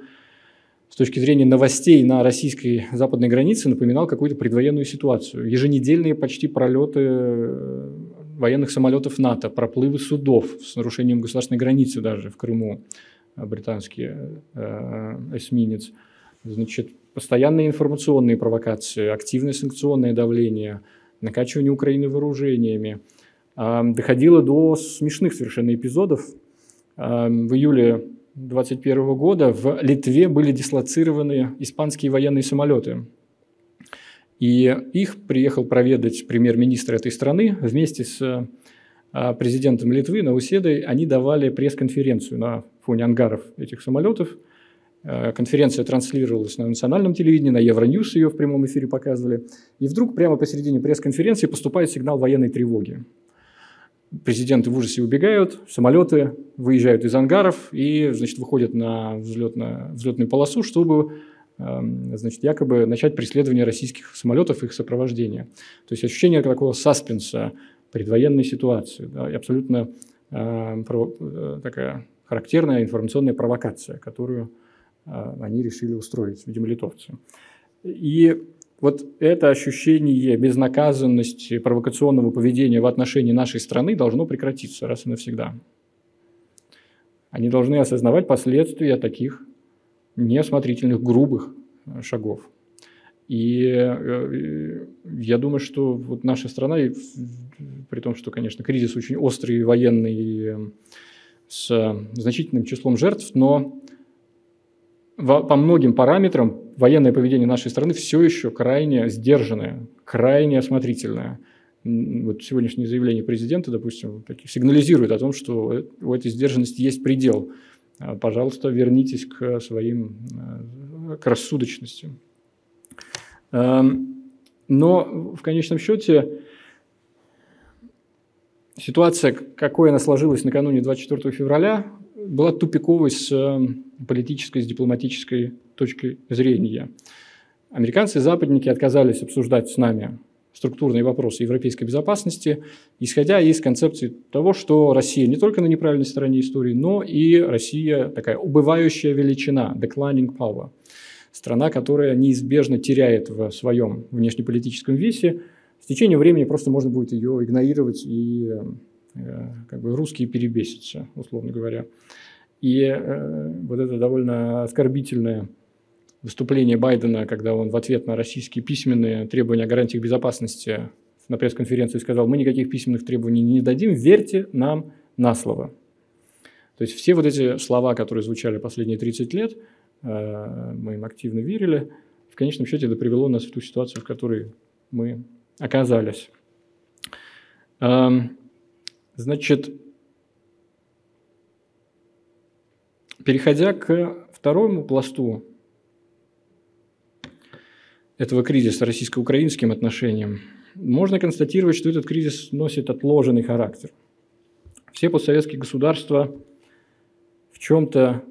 с точки зрения новостей на российской западной границе напоминал какую-то предвоенную ситуацию. Еженедельные почти пролеты военных самолетов НАТО, проплывы судов с нарушением государственной границы даже в Крыму, э, британский э, эсминец, значит, постоянные информационные провокации, активное санкционное давление, накачивание Украины вооружениями. Э, доходило до смешных совершенно эпизодов. Э, в июле 2021 года в Литве были дислоцированы испанские военные самолеты – и их приехал проведать премьер-министр этой страны вместе с а, президентом Литвы Науседой. Они давали пресс-конференцию на фоне ангаров этих самолетов. А, конференция транслировалась на национальном телевидении, на Евроньюз ее в прямом эфире показывали. И вдруг прямо посередине пресс-конференции поступает сигнал военной тревоги. Президенты в ужасе убегают, самолеты выезжают из ангаров и значит, выходят на взлетную полосу, чтобы Эм, значит, якобы начать преследование российских самолетов и их сопровождение. То есть ощущение такого саспенса предвоенной ситуации, да, и абсолютно э, про, э, такая характерная информационная провокация, которую они решили устроить, видимо, литовцы. И вот это ощущение безнаказанности, провокационного поведения в отношении нашей страны должно прекратиться раз и навсегда. Они должны осознавать последствия таких неосмотрительных, грубых шагов. И э, я думаю, что вот наша страна, при том, что, конечно, кризис очень острый, военный, с значительным числом жертв, но по многим параметрам военное поведение нашей страны все еще крайне сдержанное, крайне осмотрительное. Вот сегодняшнее заявление президента, допустим, сигнализирует о том, что у этой сдержанности есть предел. Пожалуйста, вернитесь к своим, э, к рассудочности. Эм, но в конечном счете ситуация, какой она сложилась накануне 24 февраля, была тупиковой с эм, политической, с дипломатической точки зрения. Американцы и западники отказались обсуждать с нами структурные вопросы европейской безопасности, исходя из концепции того, что Россия не только на неправильной стороне истории, но и Россия такая убывающая величина, declining power – страна, которая неизбежно теряет в своем внешнеполитическом весе, с течением времени просто можно будет ее игнорировать, и э, как бы русские перебесятся, условно говоря. И э, вот это довольно оскорбительное выступление Байдена, когда он в ответ на российские письменные требования о гарантиях безопасности на пресс-конференции сказал, мы никаких письменных требований не дадим, верьте нам на слово. То есть все вот эти слова, которые звучали последние 30 лет, Э, мы им активно верили. В конечном счете это привело нас в ту ситуацию, в которой мы оказались. Значит, переходя к второму пласту этого кризиса российско-украинским отношениям, можно констатировать, что этот кризис носит отложенный характер. Все постсоветские государства в чем-то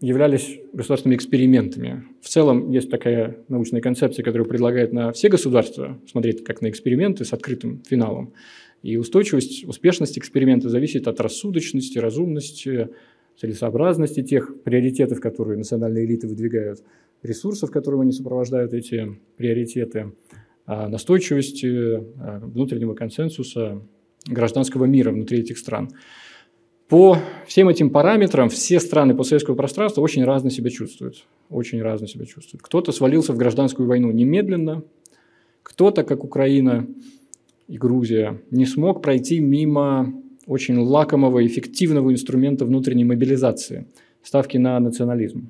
являлись государственными экспериментами. В целом есть такая научная концепция, которая предлагает на все государства смотреть как на эксперименты с открытым финалом. И устойчивость, успешность эксперимента зависит от рассудочности, разумности, целесообразности тех приоритетов, которые национальные элиты выдвигают, ресурсов, которыми они сопровождают эти приоритеты, а настойчивости а, внутреннего консенсуса гражданского мира внутри этих стран. По всем этим параметрам все страны постсоветского пространства очень разно себя чувствуют. Очень разно себя чувствуют. Кто-то свалился в гражданскую войну немедленно, кто-то, как Украина и Грузия, не смог пройти мимо очень лакомого, эффективного инструмента внутренней мобилизации – ставки на национализм.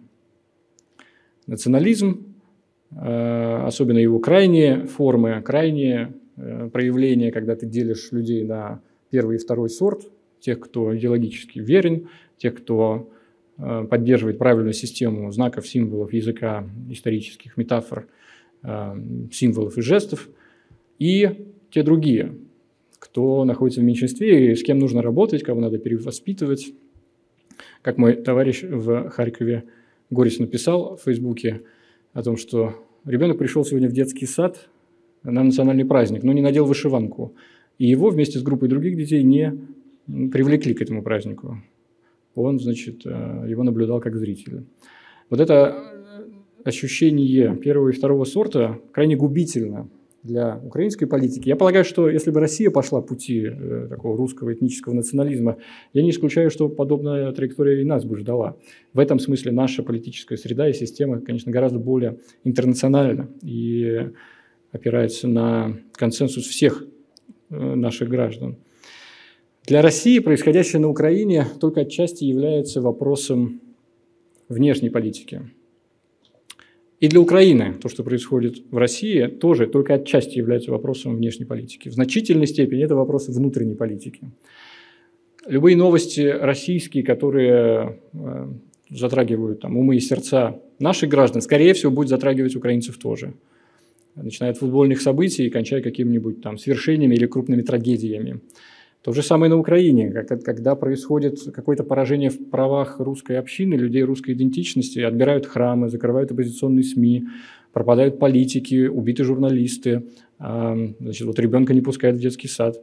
Национализм, э, особенно его крайние формы, крайние э, проявления, когда ты делишь людей на первый и второй сорт – тех, кто идеологически верен, тех, кто э, поддерживает правильную систему знаков, символов, языка, исторических метафор, символов и жестов, и те другие, кто находится в меньшинстве и с кем нужно работать, кого надо перевоспитывать. Как мой товарищ в Харькове Горис написал в Фейсбуке о том, что ребенок пришел сегодня в детский сад на национальный праздник, но не надел вышиванку. И его вместе с группой других детей не привлекли к этому празднику. Он, значит, э, его наблюдал как зритель. Вот это ощущение первого и второго сорта крайне губительно для украинской политики. Я полагаю, что если бы Россия пошла пути э, такого русского этнического национализма, я не исключаю, что подобная траектория и нас бы ждала. В этом смысле наша политическая среда и система, конечно, гораздо более интернациональна и опирается на консенсус всех э, наших граждан. Для России происходящее на Украине только отчасти является вопросом внешней политики. И для Украины то, что происходит в России, тоже только отчасти является вопросом внешней политики. В значительной степени это вопрос внутренней политики. Любые новости российские, которые э, затрагивают там, умы и сердца наших граждан, скорее всего, будут затрагивать украинцев тоже. Начиная от футбольных событий и кончая какими-нибудь там свершениями или крупными трагедиями. То же самое на Украине, когда происходит какое-то поражение в правах русской общины, людей русской идентичности, отбирают храмы, закрывают оппозиционные СМИ, пропадают политики, убиты журналисты, значит, вот ребенка не пускают в детский сад.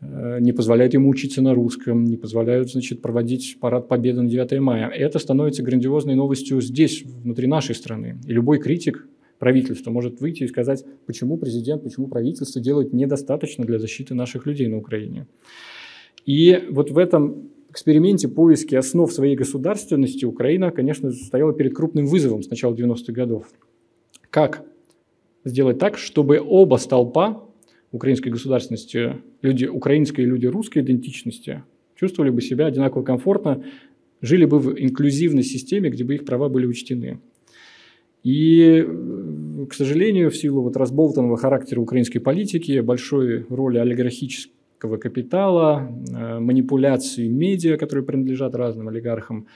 э, не позволяют ему учиться на русском, не позволяют, значит, проводить парад Победы на 9 мая. Это становится грандиозной новостью здесь, внутри нашей страны. И любой критик правительства может выйти и сказать, почему президент, почему правительство делает недостаточно для защиты наших людей на Украине. И вот в этом эксперименте поиски основ своей государственности Украина, конечно, стояла перед крупным вызовом с начала 90-х годов. Как сделать так, чтобы оба столпа украинской государственности, люди украинской и люди русской идентичности, чувствовали бы себя одинаково комфортно, жили бы в инклюзивной системе, где бы их права были учтены. И, к сожалению, в силу вот разболтанного характера украинской политики, большой роли олигархического капитала, э, манипуляции медиа, которые принадлежат разным олигархам,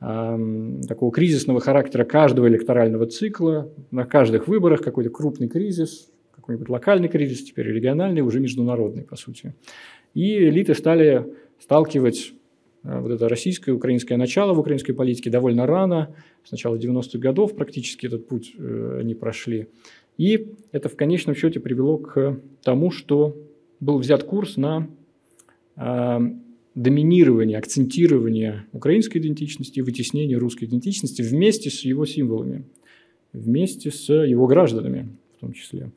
такого кризисного характера каждого электорального цикла, на каждых выборах какой-то крупный кризис, какой-нибудь локальный кризис, теперь региональный, уже международный, по сути. И элиты стали сталкивать э, вот это российское, украинское начало в украинской политике довольно рано, с начала 90-х годов практически этот путь э, они прошли. И это в конечном счете привело к тому, что был взят курс на доминирование, акцентирование украинской идентичности вытеснение русской идентичности вместе с его символами, вместе с его гражданами в том числе.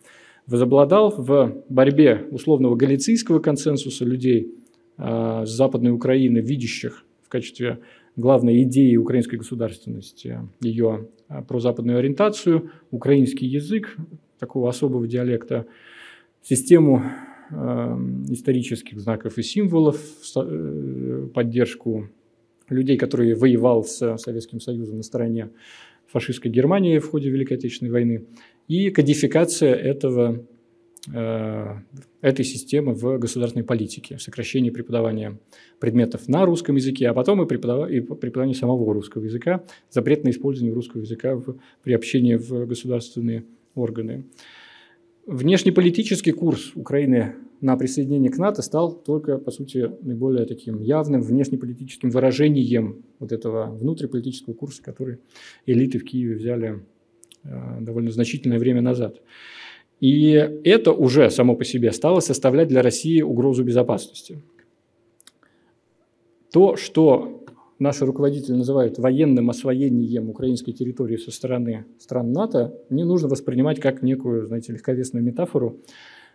Возобладал в борьбе условного галицийского консенсуса людей э, с Западной Украины, видящих в качестве главной идеи украинской государственности ее э, прозападную ориентацию, украинский язык, такого особого диалекта, систему Эм, исторических знаков и символов, э, поддержку людей, которые воевал с Советским Союзом на стороне фашистской Германии в ходе Великой Отечественной войны, и кодификация этого, э, этой системы в государственной политике, сокращение преподавания предметов на русском языке, а потом и, преподав... и преподавание самого русского языка, запрет на использование русского языка в... при общении в государственные органы. Внешнеполитический курс Украины на присоединение к НАТО стал только, по сути, наиболее таким явным внешнеполитическим выражением вот этого внутриполитического курса, который элиты в Киеве взяли э, довольно значительное время назад. И это уже само по себе стало составлять для России угрозу безопасности. То, что наши руководители называют военным освоением украинской территории со стороны стран НАТО, не нужно воспринимать как некую, знаете, легковесную метафору.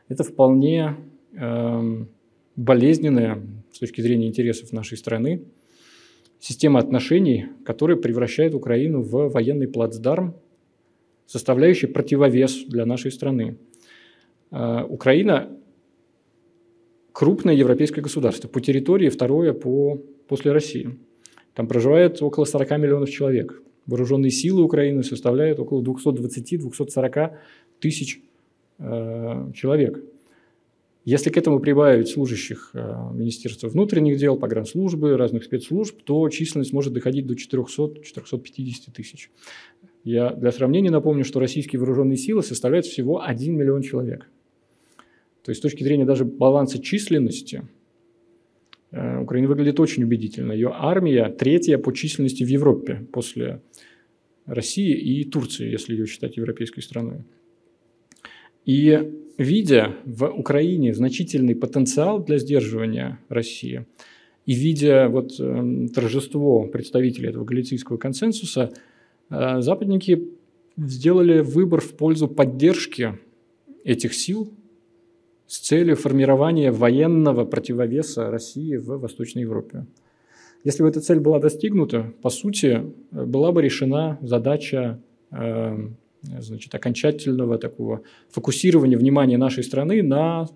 Это вполне э, болезненная с точки зрения интересов нашей страны система отношений, которая превращает Украину в военный плацдарм, составляющий противовес для нашей страны. Э, Украина крупное европейское государство, по территории второе по, после России – там проживает около 40 миллионов человек. Вооруженные силы Украины составляют около 220-240 тысяч э, человек. Если к этому прибавить служащих э, Министерства внутренних дел, погранслужбы, разных спецслужб, то численность может доходить до 400-450 тысяч. Я для сравнения напомню, что российские вооруженные силы составляют всего 1 миллион человек. То есть с точки зрения даже баланса численности – Э, Украина выглядит очень убедительно. Ее армия третья по численности в Европе после России и Турции, если ее считать европейской страной. И видя в Украине значительный потенциал для сдерживания России, и видя вот, э, торжество представителей этого галицийского консенсуса, западники сделали выбор в пользу поддержки этих сил с целью формирования военного противовеса России в Восточной Европе. Если бы эта цель была достигнута, по сути, была бы решена задача э, значит, окончательного такого фокусирования внимания нашей страны на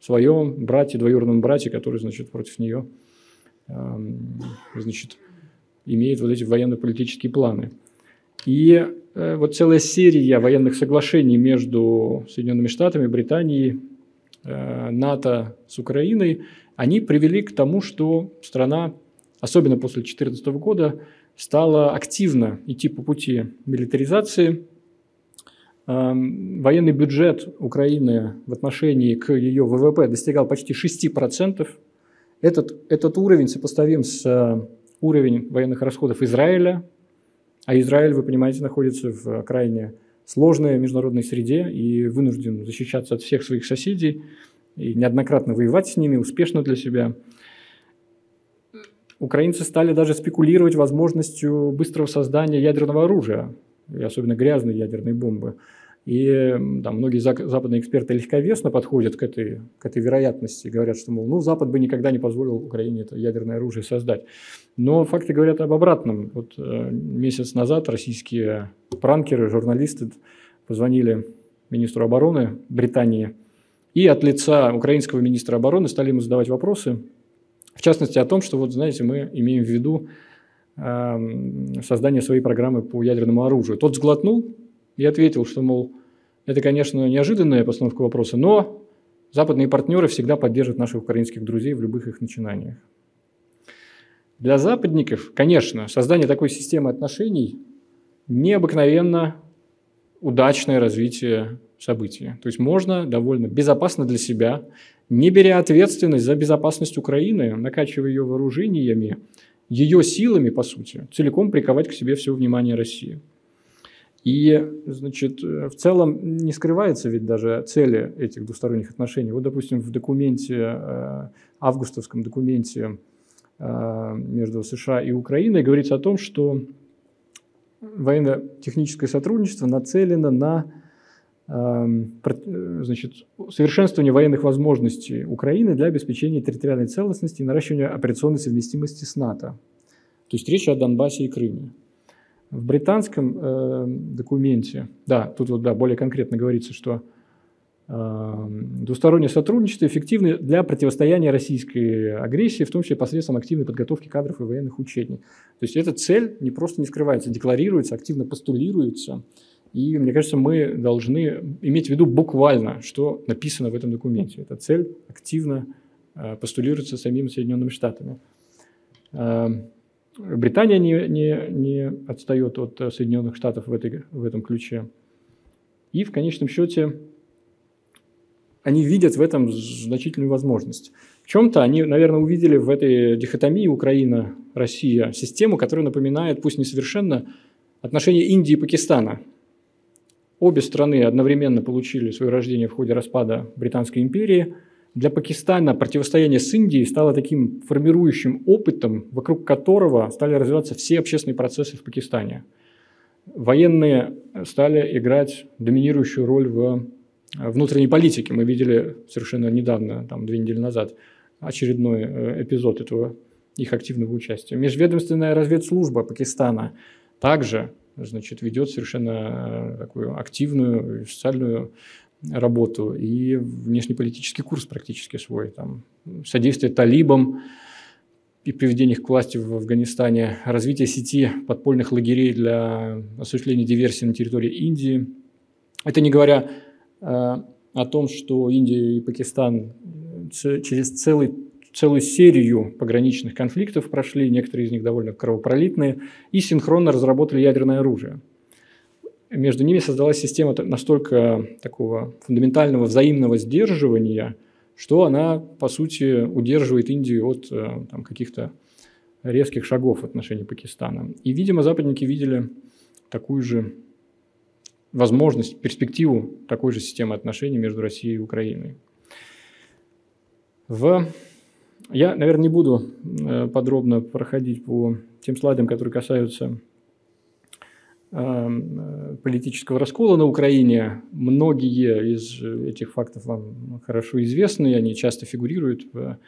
своем брате, двоюродном брате, который, значит, против нее э, значит, имеет вот эти военно-политические планы. И э, вот целая серия военных соглашений между Соединенными Штатами, Британией Э, НАТО с Украиной, они привели к тому, что страна, особенно после 2014 года, стала активно идти по пути милитаризации. Эм, военный бюджет Украины в отношении к ее ВВП достигал почти 6%. Этот, этот уровень сопоставим с э, уровнем военных расходов Израиля, а Израиль, вы понимаете, находится в крайне сложной международной среде и вынужден защищаться от всех своих соседей. и неоднократно воевать с ними успешно для себя. Украинцы стали даже спекулировать возможностью быстрого создания ядерного оружия, и особенно грязной ядерной бомбы. И там, многие западные эксперты легковесно подходят к этой, к этой вероятности, говорят, что, мол, ну, Запад бы никогда не позволил Украине это ядерное оружие создать. Но факты говорят об обратном. Вот э, месяц назад российские пранкеры, журналисты позвонили министру обороны Британии и от лица украинского министра обороны стали ему задавать вопросы, в частности о том, что, вот знаете, мы имеем в виду э, создание своей программы по ядерному оружию. Тот сглотнул и ответил, что, мол, это, конечно, неожиданная постановка вопроса, но западные партнеры всегда поддержат наших украинских друзей в любых их начинаниях. Для западников, конечно, создание такой системы отношений необыкновенно удачное развитие события. То есть можно довольно безопасно для себя, не беря ответственность за безопасность Украины, накачивая ее вооружениями, ее силами, по сути, целиком приковать к себе все внимание России. И, значит, в целом не скрывается ведь даже цели этих двусторонних отношений. Вот, допустим, в документе, э, августовском документе э, между США и Украиной говорится о том, что военно-техническое сотрудничество нацелено на эм, значит, совершенствование военных возможностей Украины для обеспечения территориальной целостности и наращивания операционной совместимости с НАТО. То есть речь о Донбассе и Крыме. В британском э, документе, да, тут вот да, более конкретно говорится, что э, двустороннее сотрудничество эффективно для противостояния российской агрессии, в том числе посредством активной подготовки кадров и военных учений. То есть эта цель не просто не скрывается, декларируется, активно постулируется. И мне кажется, мы должны иметь в виду буквально, что написано в этом документе. Эта цель активно э, постулируется самими Соединенными Штатами. Британия не, не, не отстает от э, Соединенных Штатов в, этой, в этом ключе. И в конечном счете они видят в этом значительную возможность. В чем-то они, наверное, увидели в этой дихотомии Украина-Россия систему, которая напоминает, пусть несовершенно, отношения Индии и Пакистана. Обе страны одновременно получили свое рождение в ходе распада Британской империи – для Пакистана противостояние с Индией стало таким формирующим опытом, вокруг которого стали развиваться все общественные процессы в Пакистане. Военные стали играть доминирующую роль в внутренней политике. Мы видели совершенно недавно, там, две недели назад, очередной э, эпизод этого их активного участия. Межведомственная разведслужба Пакистана также значит, ведет совершенно э, такую активную социальную работу и внешнеполитический курс практически свой. Там, содействие талибам и приведение их к власти в Афганистане, развитие сети подпольных лагерей для осуществления диверсии на территории Индии. Это не говоря э, о том, что Индия и Пакистан через целый, целую серию пограничных конфликтов прошли, некоторые из них довольно кровопролитные, и синхронно разработали ядерное оружие – между ними создалась система настолько такого фундаментального взаимного сдерживания, что она, по сути, удерживает Индию от э, там, каких-то резких шагов в отношении Пакистана. И, видимо, западники видели такую же возможность, перспективу такой же системы отношений между Россией и Украиной. В... Я, наверное, не буду э, подробно проходить по тем слайдам, которые касаются политического раскола на Украине. Многие из этих фактов вам хорошо известны, они часто фигурируют в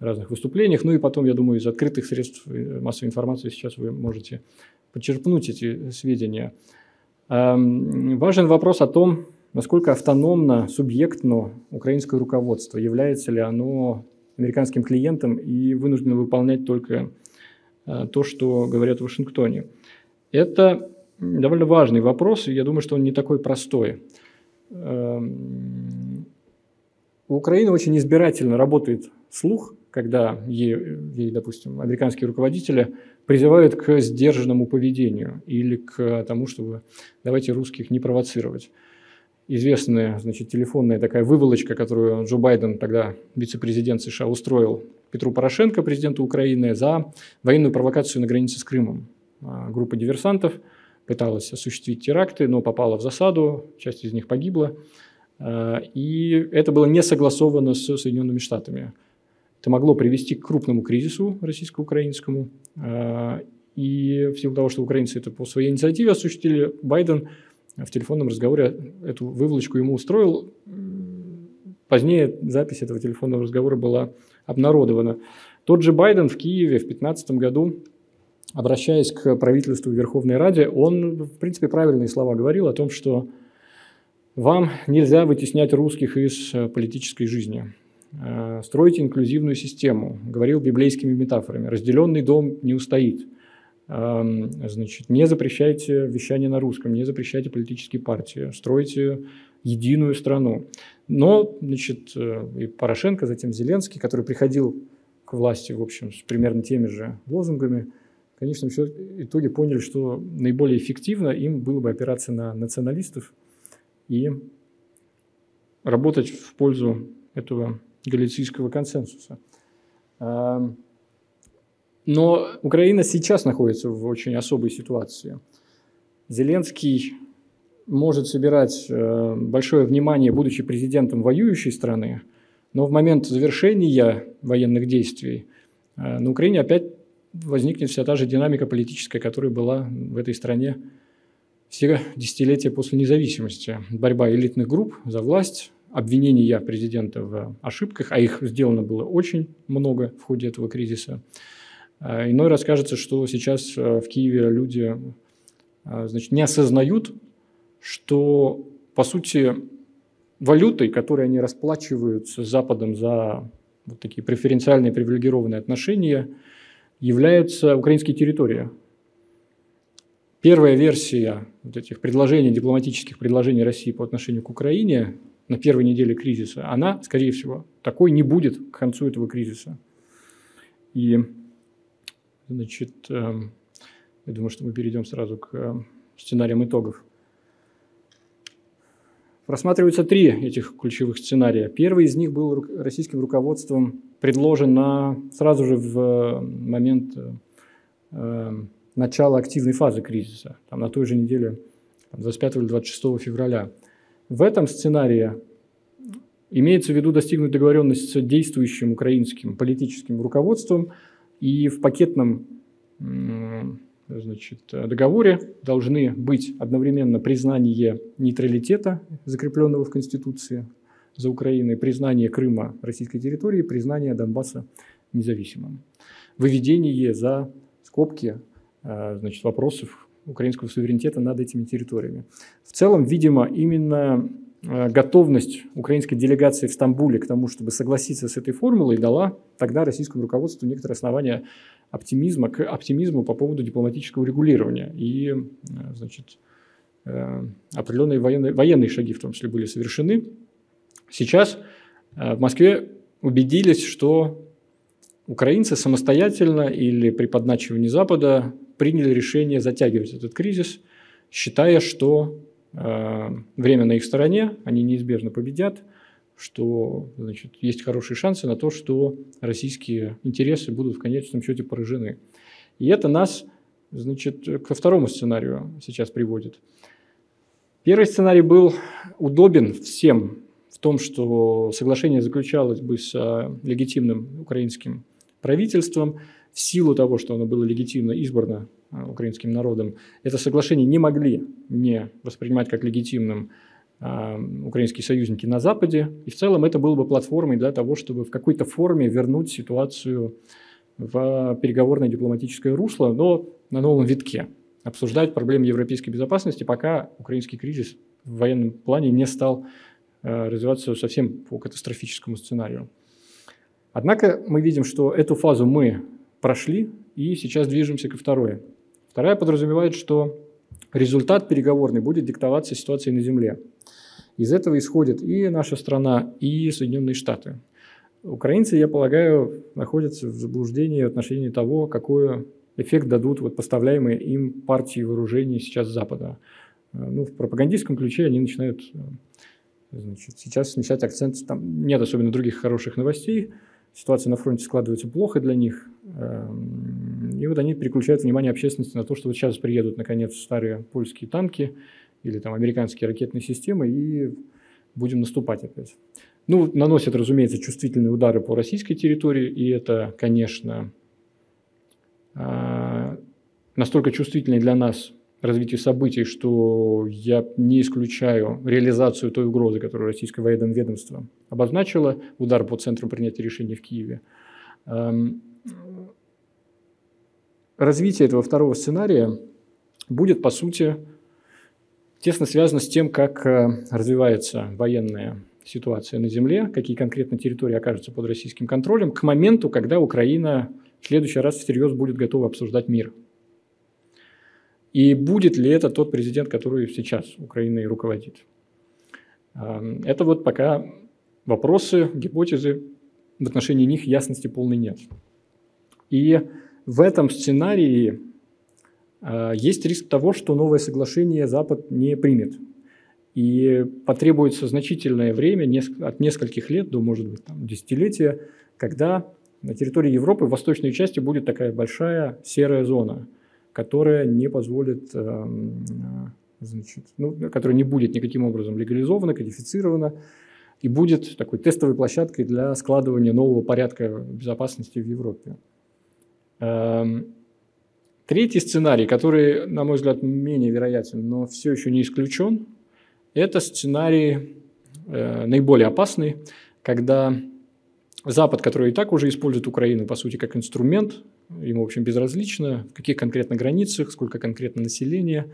разных выступлениях. Ну и потом, я думаю, из открытых средств массовой информации сейчас вы можете подчерпнуть эти сведения. Эм, важен вопрос о том, насколько автономно, субъектно украинское руководство, является ли оно американским клиентом и вынуждено выполнять только э, то, что говорят в Вашингтоне. Это довольно важный вопрос, и я думаю, что он не такой простой. Эм, у Украины очень избирательно работает слух, когда ей, ей, допустим, американские руководители призывают к сдержанному поведению или к тому, чтобы давайте русских не провоцировать. Известная, значит, телефонная такая выволочка, которую Джо Байден, тогда вице-президент США, устроил Петру Порошенко, президенту Украины, за военную провокацию на границе с Крымом. А, группа диверсантов – пыталась осуществить теракты, но попала в засаду, часть из них погибла. И это было не согласовано с Соединенными Штатами. Это могло привести к крупному кризису российско-украинскому. И в силу того, что украинцы это по своей инициативе осуществили, Байден в телефонном разговоре эту выволочку ему устроил. Позднее запись этого телефонного разговора была обнародована. Тот же Байден в Киеве в 2015 году, обращаясь к правительству Верховной Раде, он, в принципе, правильные слова говорил о том, что вам нельзя вытеснять русских из э, политической жизни. Э, Стройте инклюзивную систему, говорил библейскими метафорами. Разделенный дом не устоит. Значит, не запрещайте вещание на русском, не запрещайте политические партии, стройте единую страну. Но, значит, э, и Порошенко, затем Зеленский, который приходил к власти, в общем, с примерно теми же лозунгами, в конечном итоге поняли, что наиболее эффективно им было бы опираться на националистов и работать в пользу этого галицийского консенсуса. Но Украина сейчас находится в очень особой ситуации. Зеленский может собирать э, большое внимание, будучи президентом воюющей страны, но в момент завершения военных действий э, на Украине опять возникнет вся та же динамика политическая, которая была в этой стране все десятилетия после независимости. Борьба элитных групп за власть, обвинения президента в ошибках, а их сделано было очень много в ходе этого кризиса – а, иной раз кажется, что сейчас э, в Киеве люди а, значит, не осознают, что, по сути, валютой, которой они расплачиваются с Западом за вот такие преференциальные привилегированные отношения, являются украинские территории. Первая версия вот этих предложений, дипломатических предложений России по отношению к Украине на первой неделе кризиса, она, скорее всего, такой не будет к концу этого кризиса. И Значит, эм, я думаю, что мы перейдем сразу к эм, сценариям итогов. Просматриваются три этих ключевых сценария. Первый из них был российским руководством предложен на, сразу же в э, момент э, эм, начала активной фазы кризиса, там, на той же неделе, 25 или 26 февраля. В этом сценарии имеется в виду достигнуть договоренность с действующим украинским политическим руководством – и в пакетном значит, договоре должны быть одновременно признание нейтралитета, закрепленного в Конституции за Украиной, признание Крыма российской территории, признание Донбасса независимым. Выведение за скобки э, значит, вопросов украинского суверенитета над этими территориями. В целом, видимо, именно Э, готовность украинской делегации в Стамбуле к тому, чтобы согласиться с этой формулой, дала тогда российскому руководству некоторые основания оптимизма, к оптимизму по поводу дипломатического регулирования. И э, значит, э, определенные военные, военные шаги в том числе были совершены. Сейчас в Москве убедились, что украинцы самостоятельно или при подначивании Запада приняли решение затягивать этот кризис, считая, что Э, время на их стороне, они неизбежно победят, что значит, есть хорошие шансы на то, что российские интересы будут в конечном счете поражены. И это нас значит, ко второму сценарию сейчас приводит. Первый сценарий был удобен всем в том, что соглашение заключалось бы с э, легитимным украинским правительством в силу того, что оно было легитимно избрано Э, украинским народом, это соглашение не могли не воспринимать как легитимным украинские союзники на Западе. И в целом это было бы платформой для того, чтобы в какой-то форме вернуть ситуацию в переговорное дипломатическое русло, но на новом витке. Обсуждать проблемы европейской безопасности, пока украинский кризис в военном плане не стал э, развиваться совсем по катастрофическому сценарию. Однако мы видим, что эту фазу мы прошли, и сейчас движемся ко второй. Вторая подразумевает, что результат переговорный будет диктоваться ситуацией на Земле. Из этого исходит и наша страна, и Соединенные Штаты. Украинцы, я полагаю, находятся в заблуждении в отношении того, какой эффект дадут вот поставляемые им партии вооружений сейчас Запада. Ну, в пропагандистском ключе они начинают значит, сейчас смещать акцент. Там нет особенно других хороших новостей. Ситуация на фронте складывается плохо для них. Эм, и вот они переключают внимание общественности на то, что вот сейчас приедут, наконец, старые польские танки или там американские ракетные системы, и будем наступать опять. Ну, наносят, разумеется, чувствительные удары по российской территории, и это, конечно, а, настолько чувствительное для нас развитие событий, что я не исключаю реализацию той угрозы, которую российское военное ведомство обозначило, удар по центру принятия решений в Киеве. Развитие этого второго сценария будет, по сути, тесно связано с тем, как э, развивается военная ситуация на земле, какие конкретно территории окажутся под российским контролем, к моменту, когда Украина в следующий раз всерьез будет готова обсуждать мир. И будет ли это тот президент, который сейчас Украиной руководит? Эм, это вот пока вопросы, гипотезы, в отношении них ясности полной нет. И в этом сценарии э, есть риск того, что новое соглашение Запад не примет. И потребуется значительное время, от нескольких лет до, может быть, там, десятилетия, когда на территории Европы в восточной части будет такая большая серая зона, которая не позволит, эм, значит, ну, которая не будет никаким образом легализована, кодифицирована, и будет такой тестовой площадкой для складывания нового порядка безопасности в Европе. Третий сценарий, который, на мой взгляд, менее вероятен, но все еще не исключен, это сценарий э, наиболее опасный, когда Запад, который и так уже использует Украину, по сути, как инструмент, ему, в общем, безразлично, в каких конкретно границах, сколько конкретно населения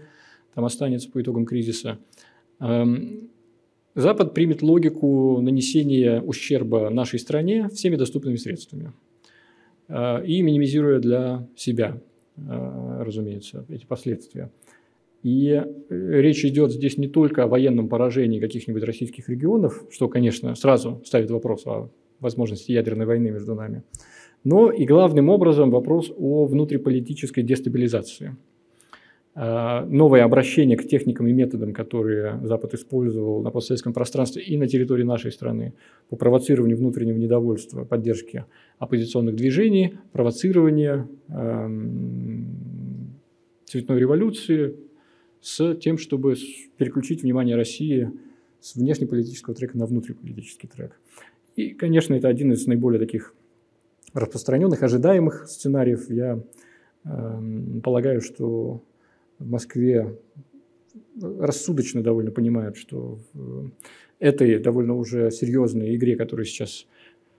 там останется по итогам кризиса. Эм, Запад примет логику нанесения ущерба нашей стране всеми доступными средствами э, и минимизируя для себя, разумеется, эти последствия. И э, речь идет здесь не только о военном поражении каких-нибудь российских регионов, что, конечно, сразу ставит вопрос о возможности ядерной войны между нами, но и главным образом вопрос о внутриполитической дестабилизации – Э, новое обращение к техникам и методам, которые Запад использовал на постсоветском пространстве и на территории нашей страны по провоцированию внутреннего недовольства, поддержке оппозиционных движений, провоцирование эм, цветной революции с тем, чтобы переключить внимание России с внешнеполитического трека на внутриполитический трек. И, конечно, это один из наиболее таких распространенных, ожидаемых сценариев. Я э, полагаю, что в Москве рассудочно довольно понимают, что в этой довольно уже серьезной игре, которая сейчас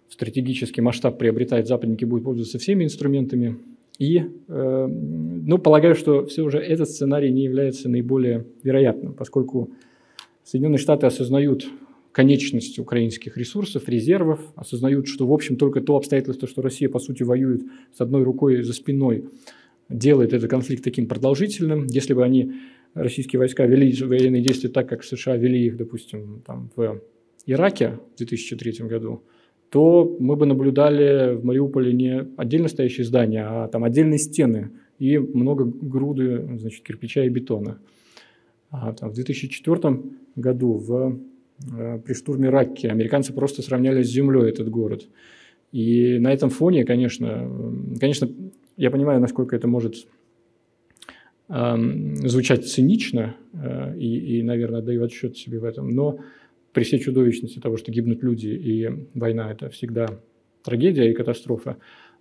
стратегический масштаб приобретает, западники будут пользоваться всеми инструментами. И, э, ну, полагаю, что все же этот сценарий не является наиболее вероятным, поскольку Соединенные Штаты осознают конечность украинских ресурсов, резервов, осознают, что, в общем, только то обстоятельство, что Россия, по сути, воюет с одной рукой за спиной, делает этот конфликт таким продолжительным. Если бы они, российские войска, вели военные действия так, как США вели их, допустим, там, в Ираке в 2003 году, то мы бы наблюдали в Мариуполе не отдельно стоящие здания, а там отдельные стены и много груды значит, кирпича и бетона. А там, в 2004 году в, э, при штурме Ракки американцы просто сравняли с землей этот город. И на этом фоне, конечно, конечно, я понимаю, насколько это может э, звучать цинично, э, и, и, наверное, отдаю отсчет себе в этом, но при всей чудовищности того, что гибнут люди, и война – это всегда трагедия и катастрофа,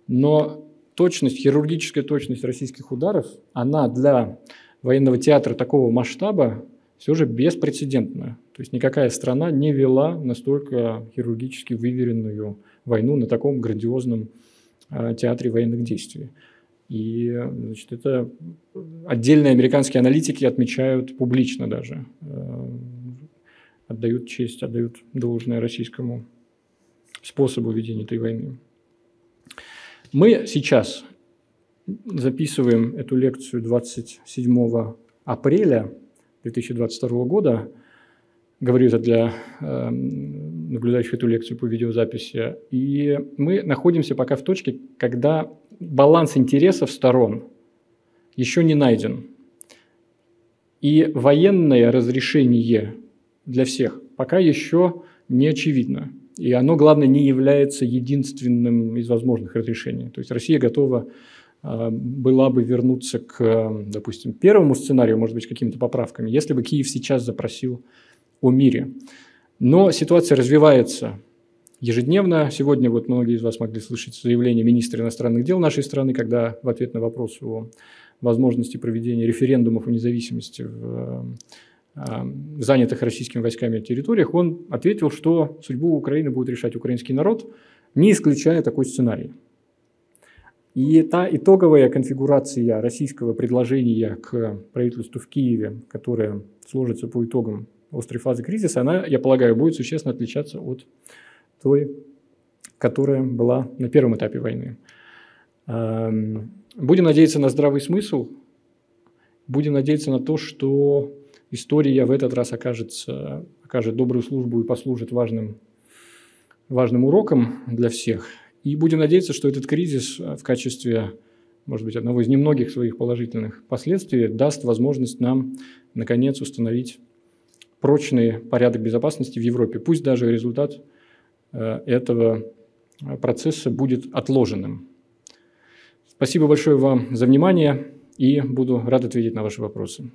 но точность, хирургическая точность российских ударов, она для военного театра такого масштаба все же беспрецедентна. То есть никакая страна не вела настолько хирургически выверенную войну на таком грандиозном Э, театре военных действий. И значит, это отдельные американские аналитики отмечают публично даже, э, отдают честь, отдают должное российскому способу ведения этой войны. Мы сейчас записываем эту лекцию 27 апреля 2022 года. Говорю это для э, наблюдающих эту лекцию по видеозаписи. И мы находимся пока в точке, когда баланс интересов сторон еще не найден. И военное разрешение для всех пока еще не очевидно. И оно, главное, не является единственным из возможных разрешений. То есть Россия готова а, была бы вернуться к, допустим, первому сценарию, может быть, какими-то поправками, если бы Киев сейчас запросил о мире. Но ситуация развивается ежедневно. Сегодня вот многие из вас могли слышать заявление министра иностранных дел нашей страны, когда в ответ на вопрос о возможности проведения референдумов о независимости в э, занятых российскими войсками территориях, он ответил, что судьбу Украины будет решать украинский народ, не исключая такой сценарий. И та итоговая конфигурация российского предложения к правительству в Киеве, которая сложится по итогам острой фазы кризиса, она, я полагаю, будет существенно отличаться от той, которая была на первом этапе войны. Эм, будем надеяться на здравый смысл, будем надеяться на то, что история в этот раз окажется, окажет добрую службу и послужит важным, важным уроком для всех. И будем надеяться, что этот кризис в качестве, может быть, одного из немногих своих положительных последствий даст возможность нам, наконец, установить прочный порядок безопасности в Европе. Пусть даже результат Э, этого процесса будет отложенным. Спасибо большое вам за внимание и буду рад ответить на ваши вопросы.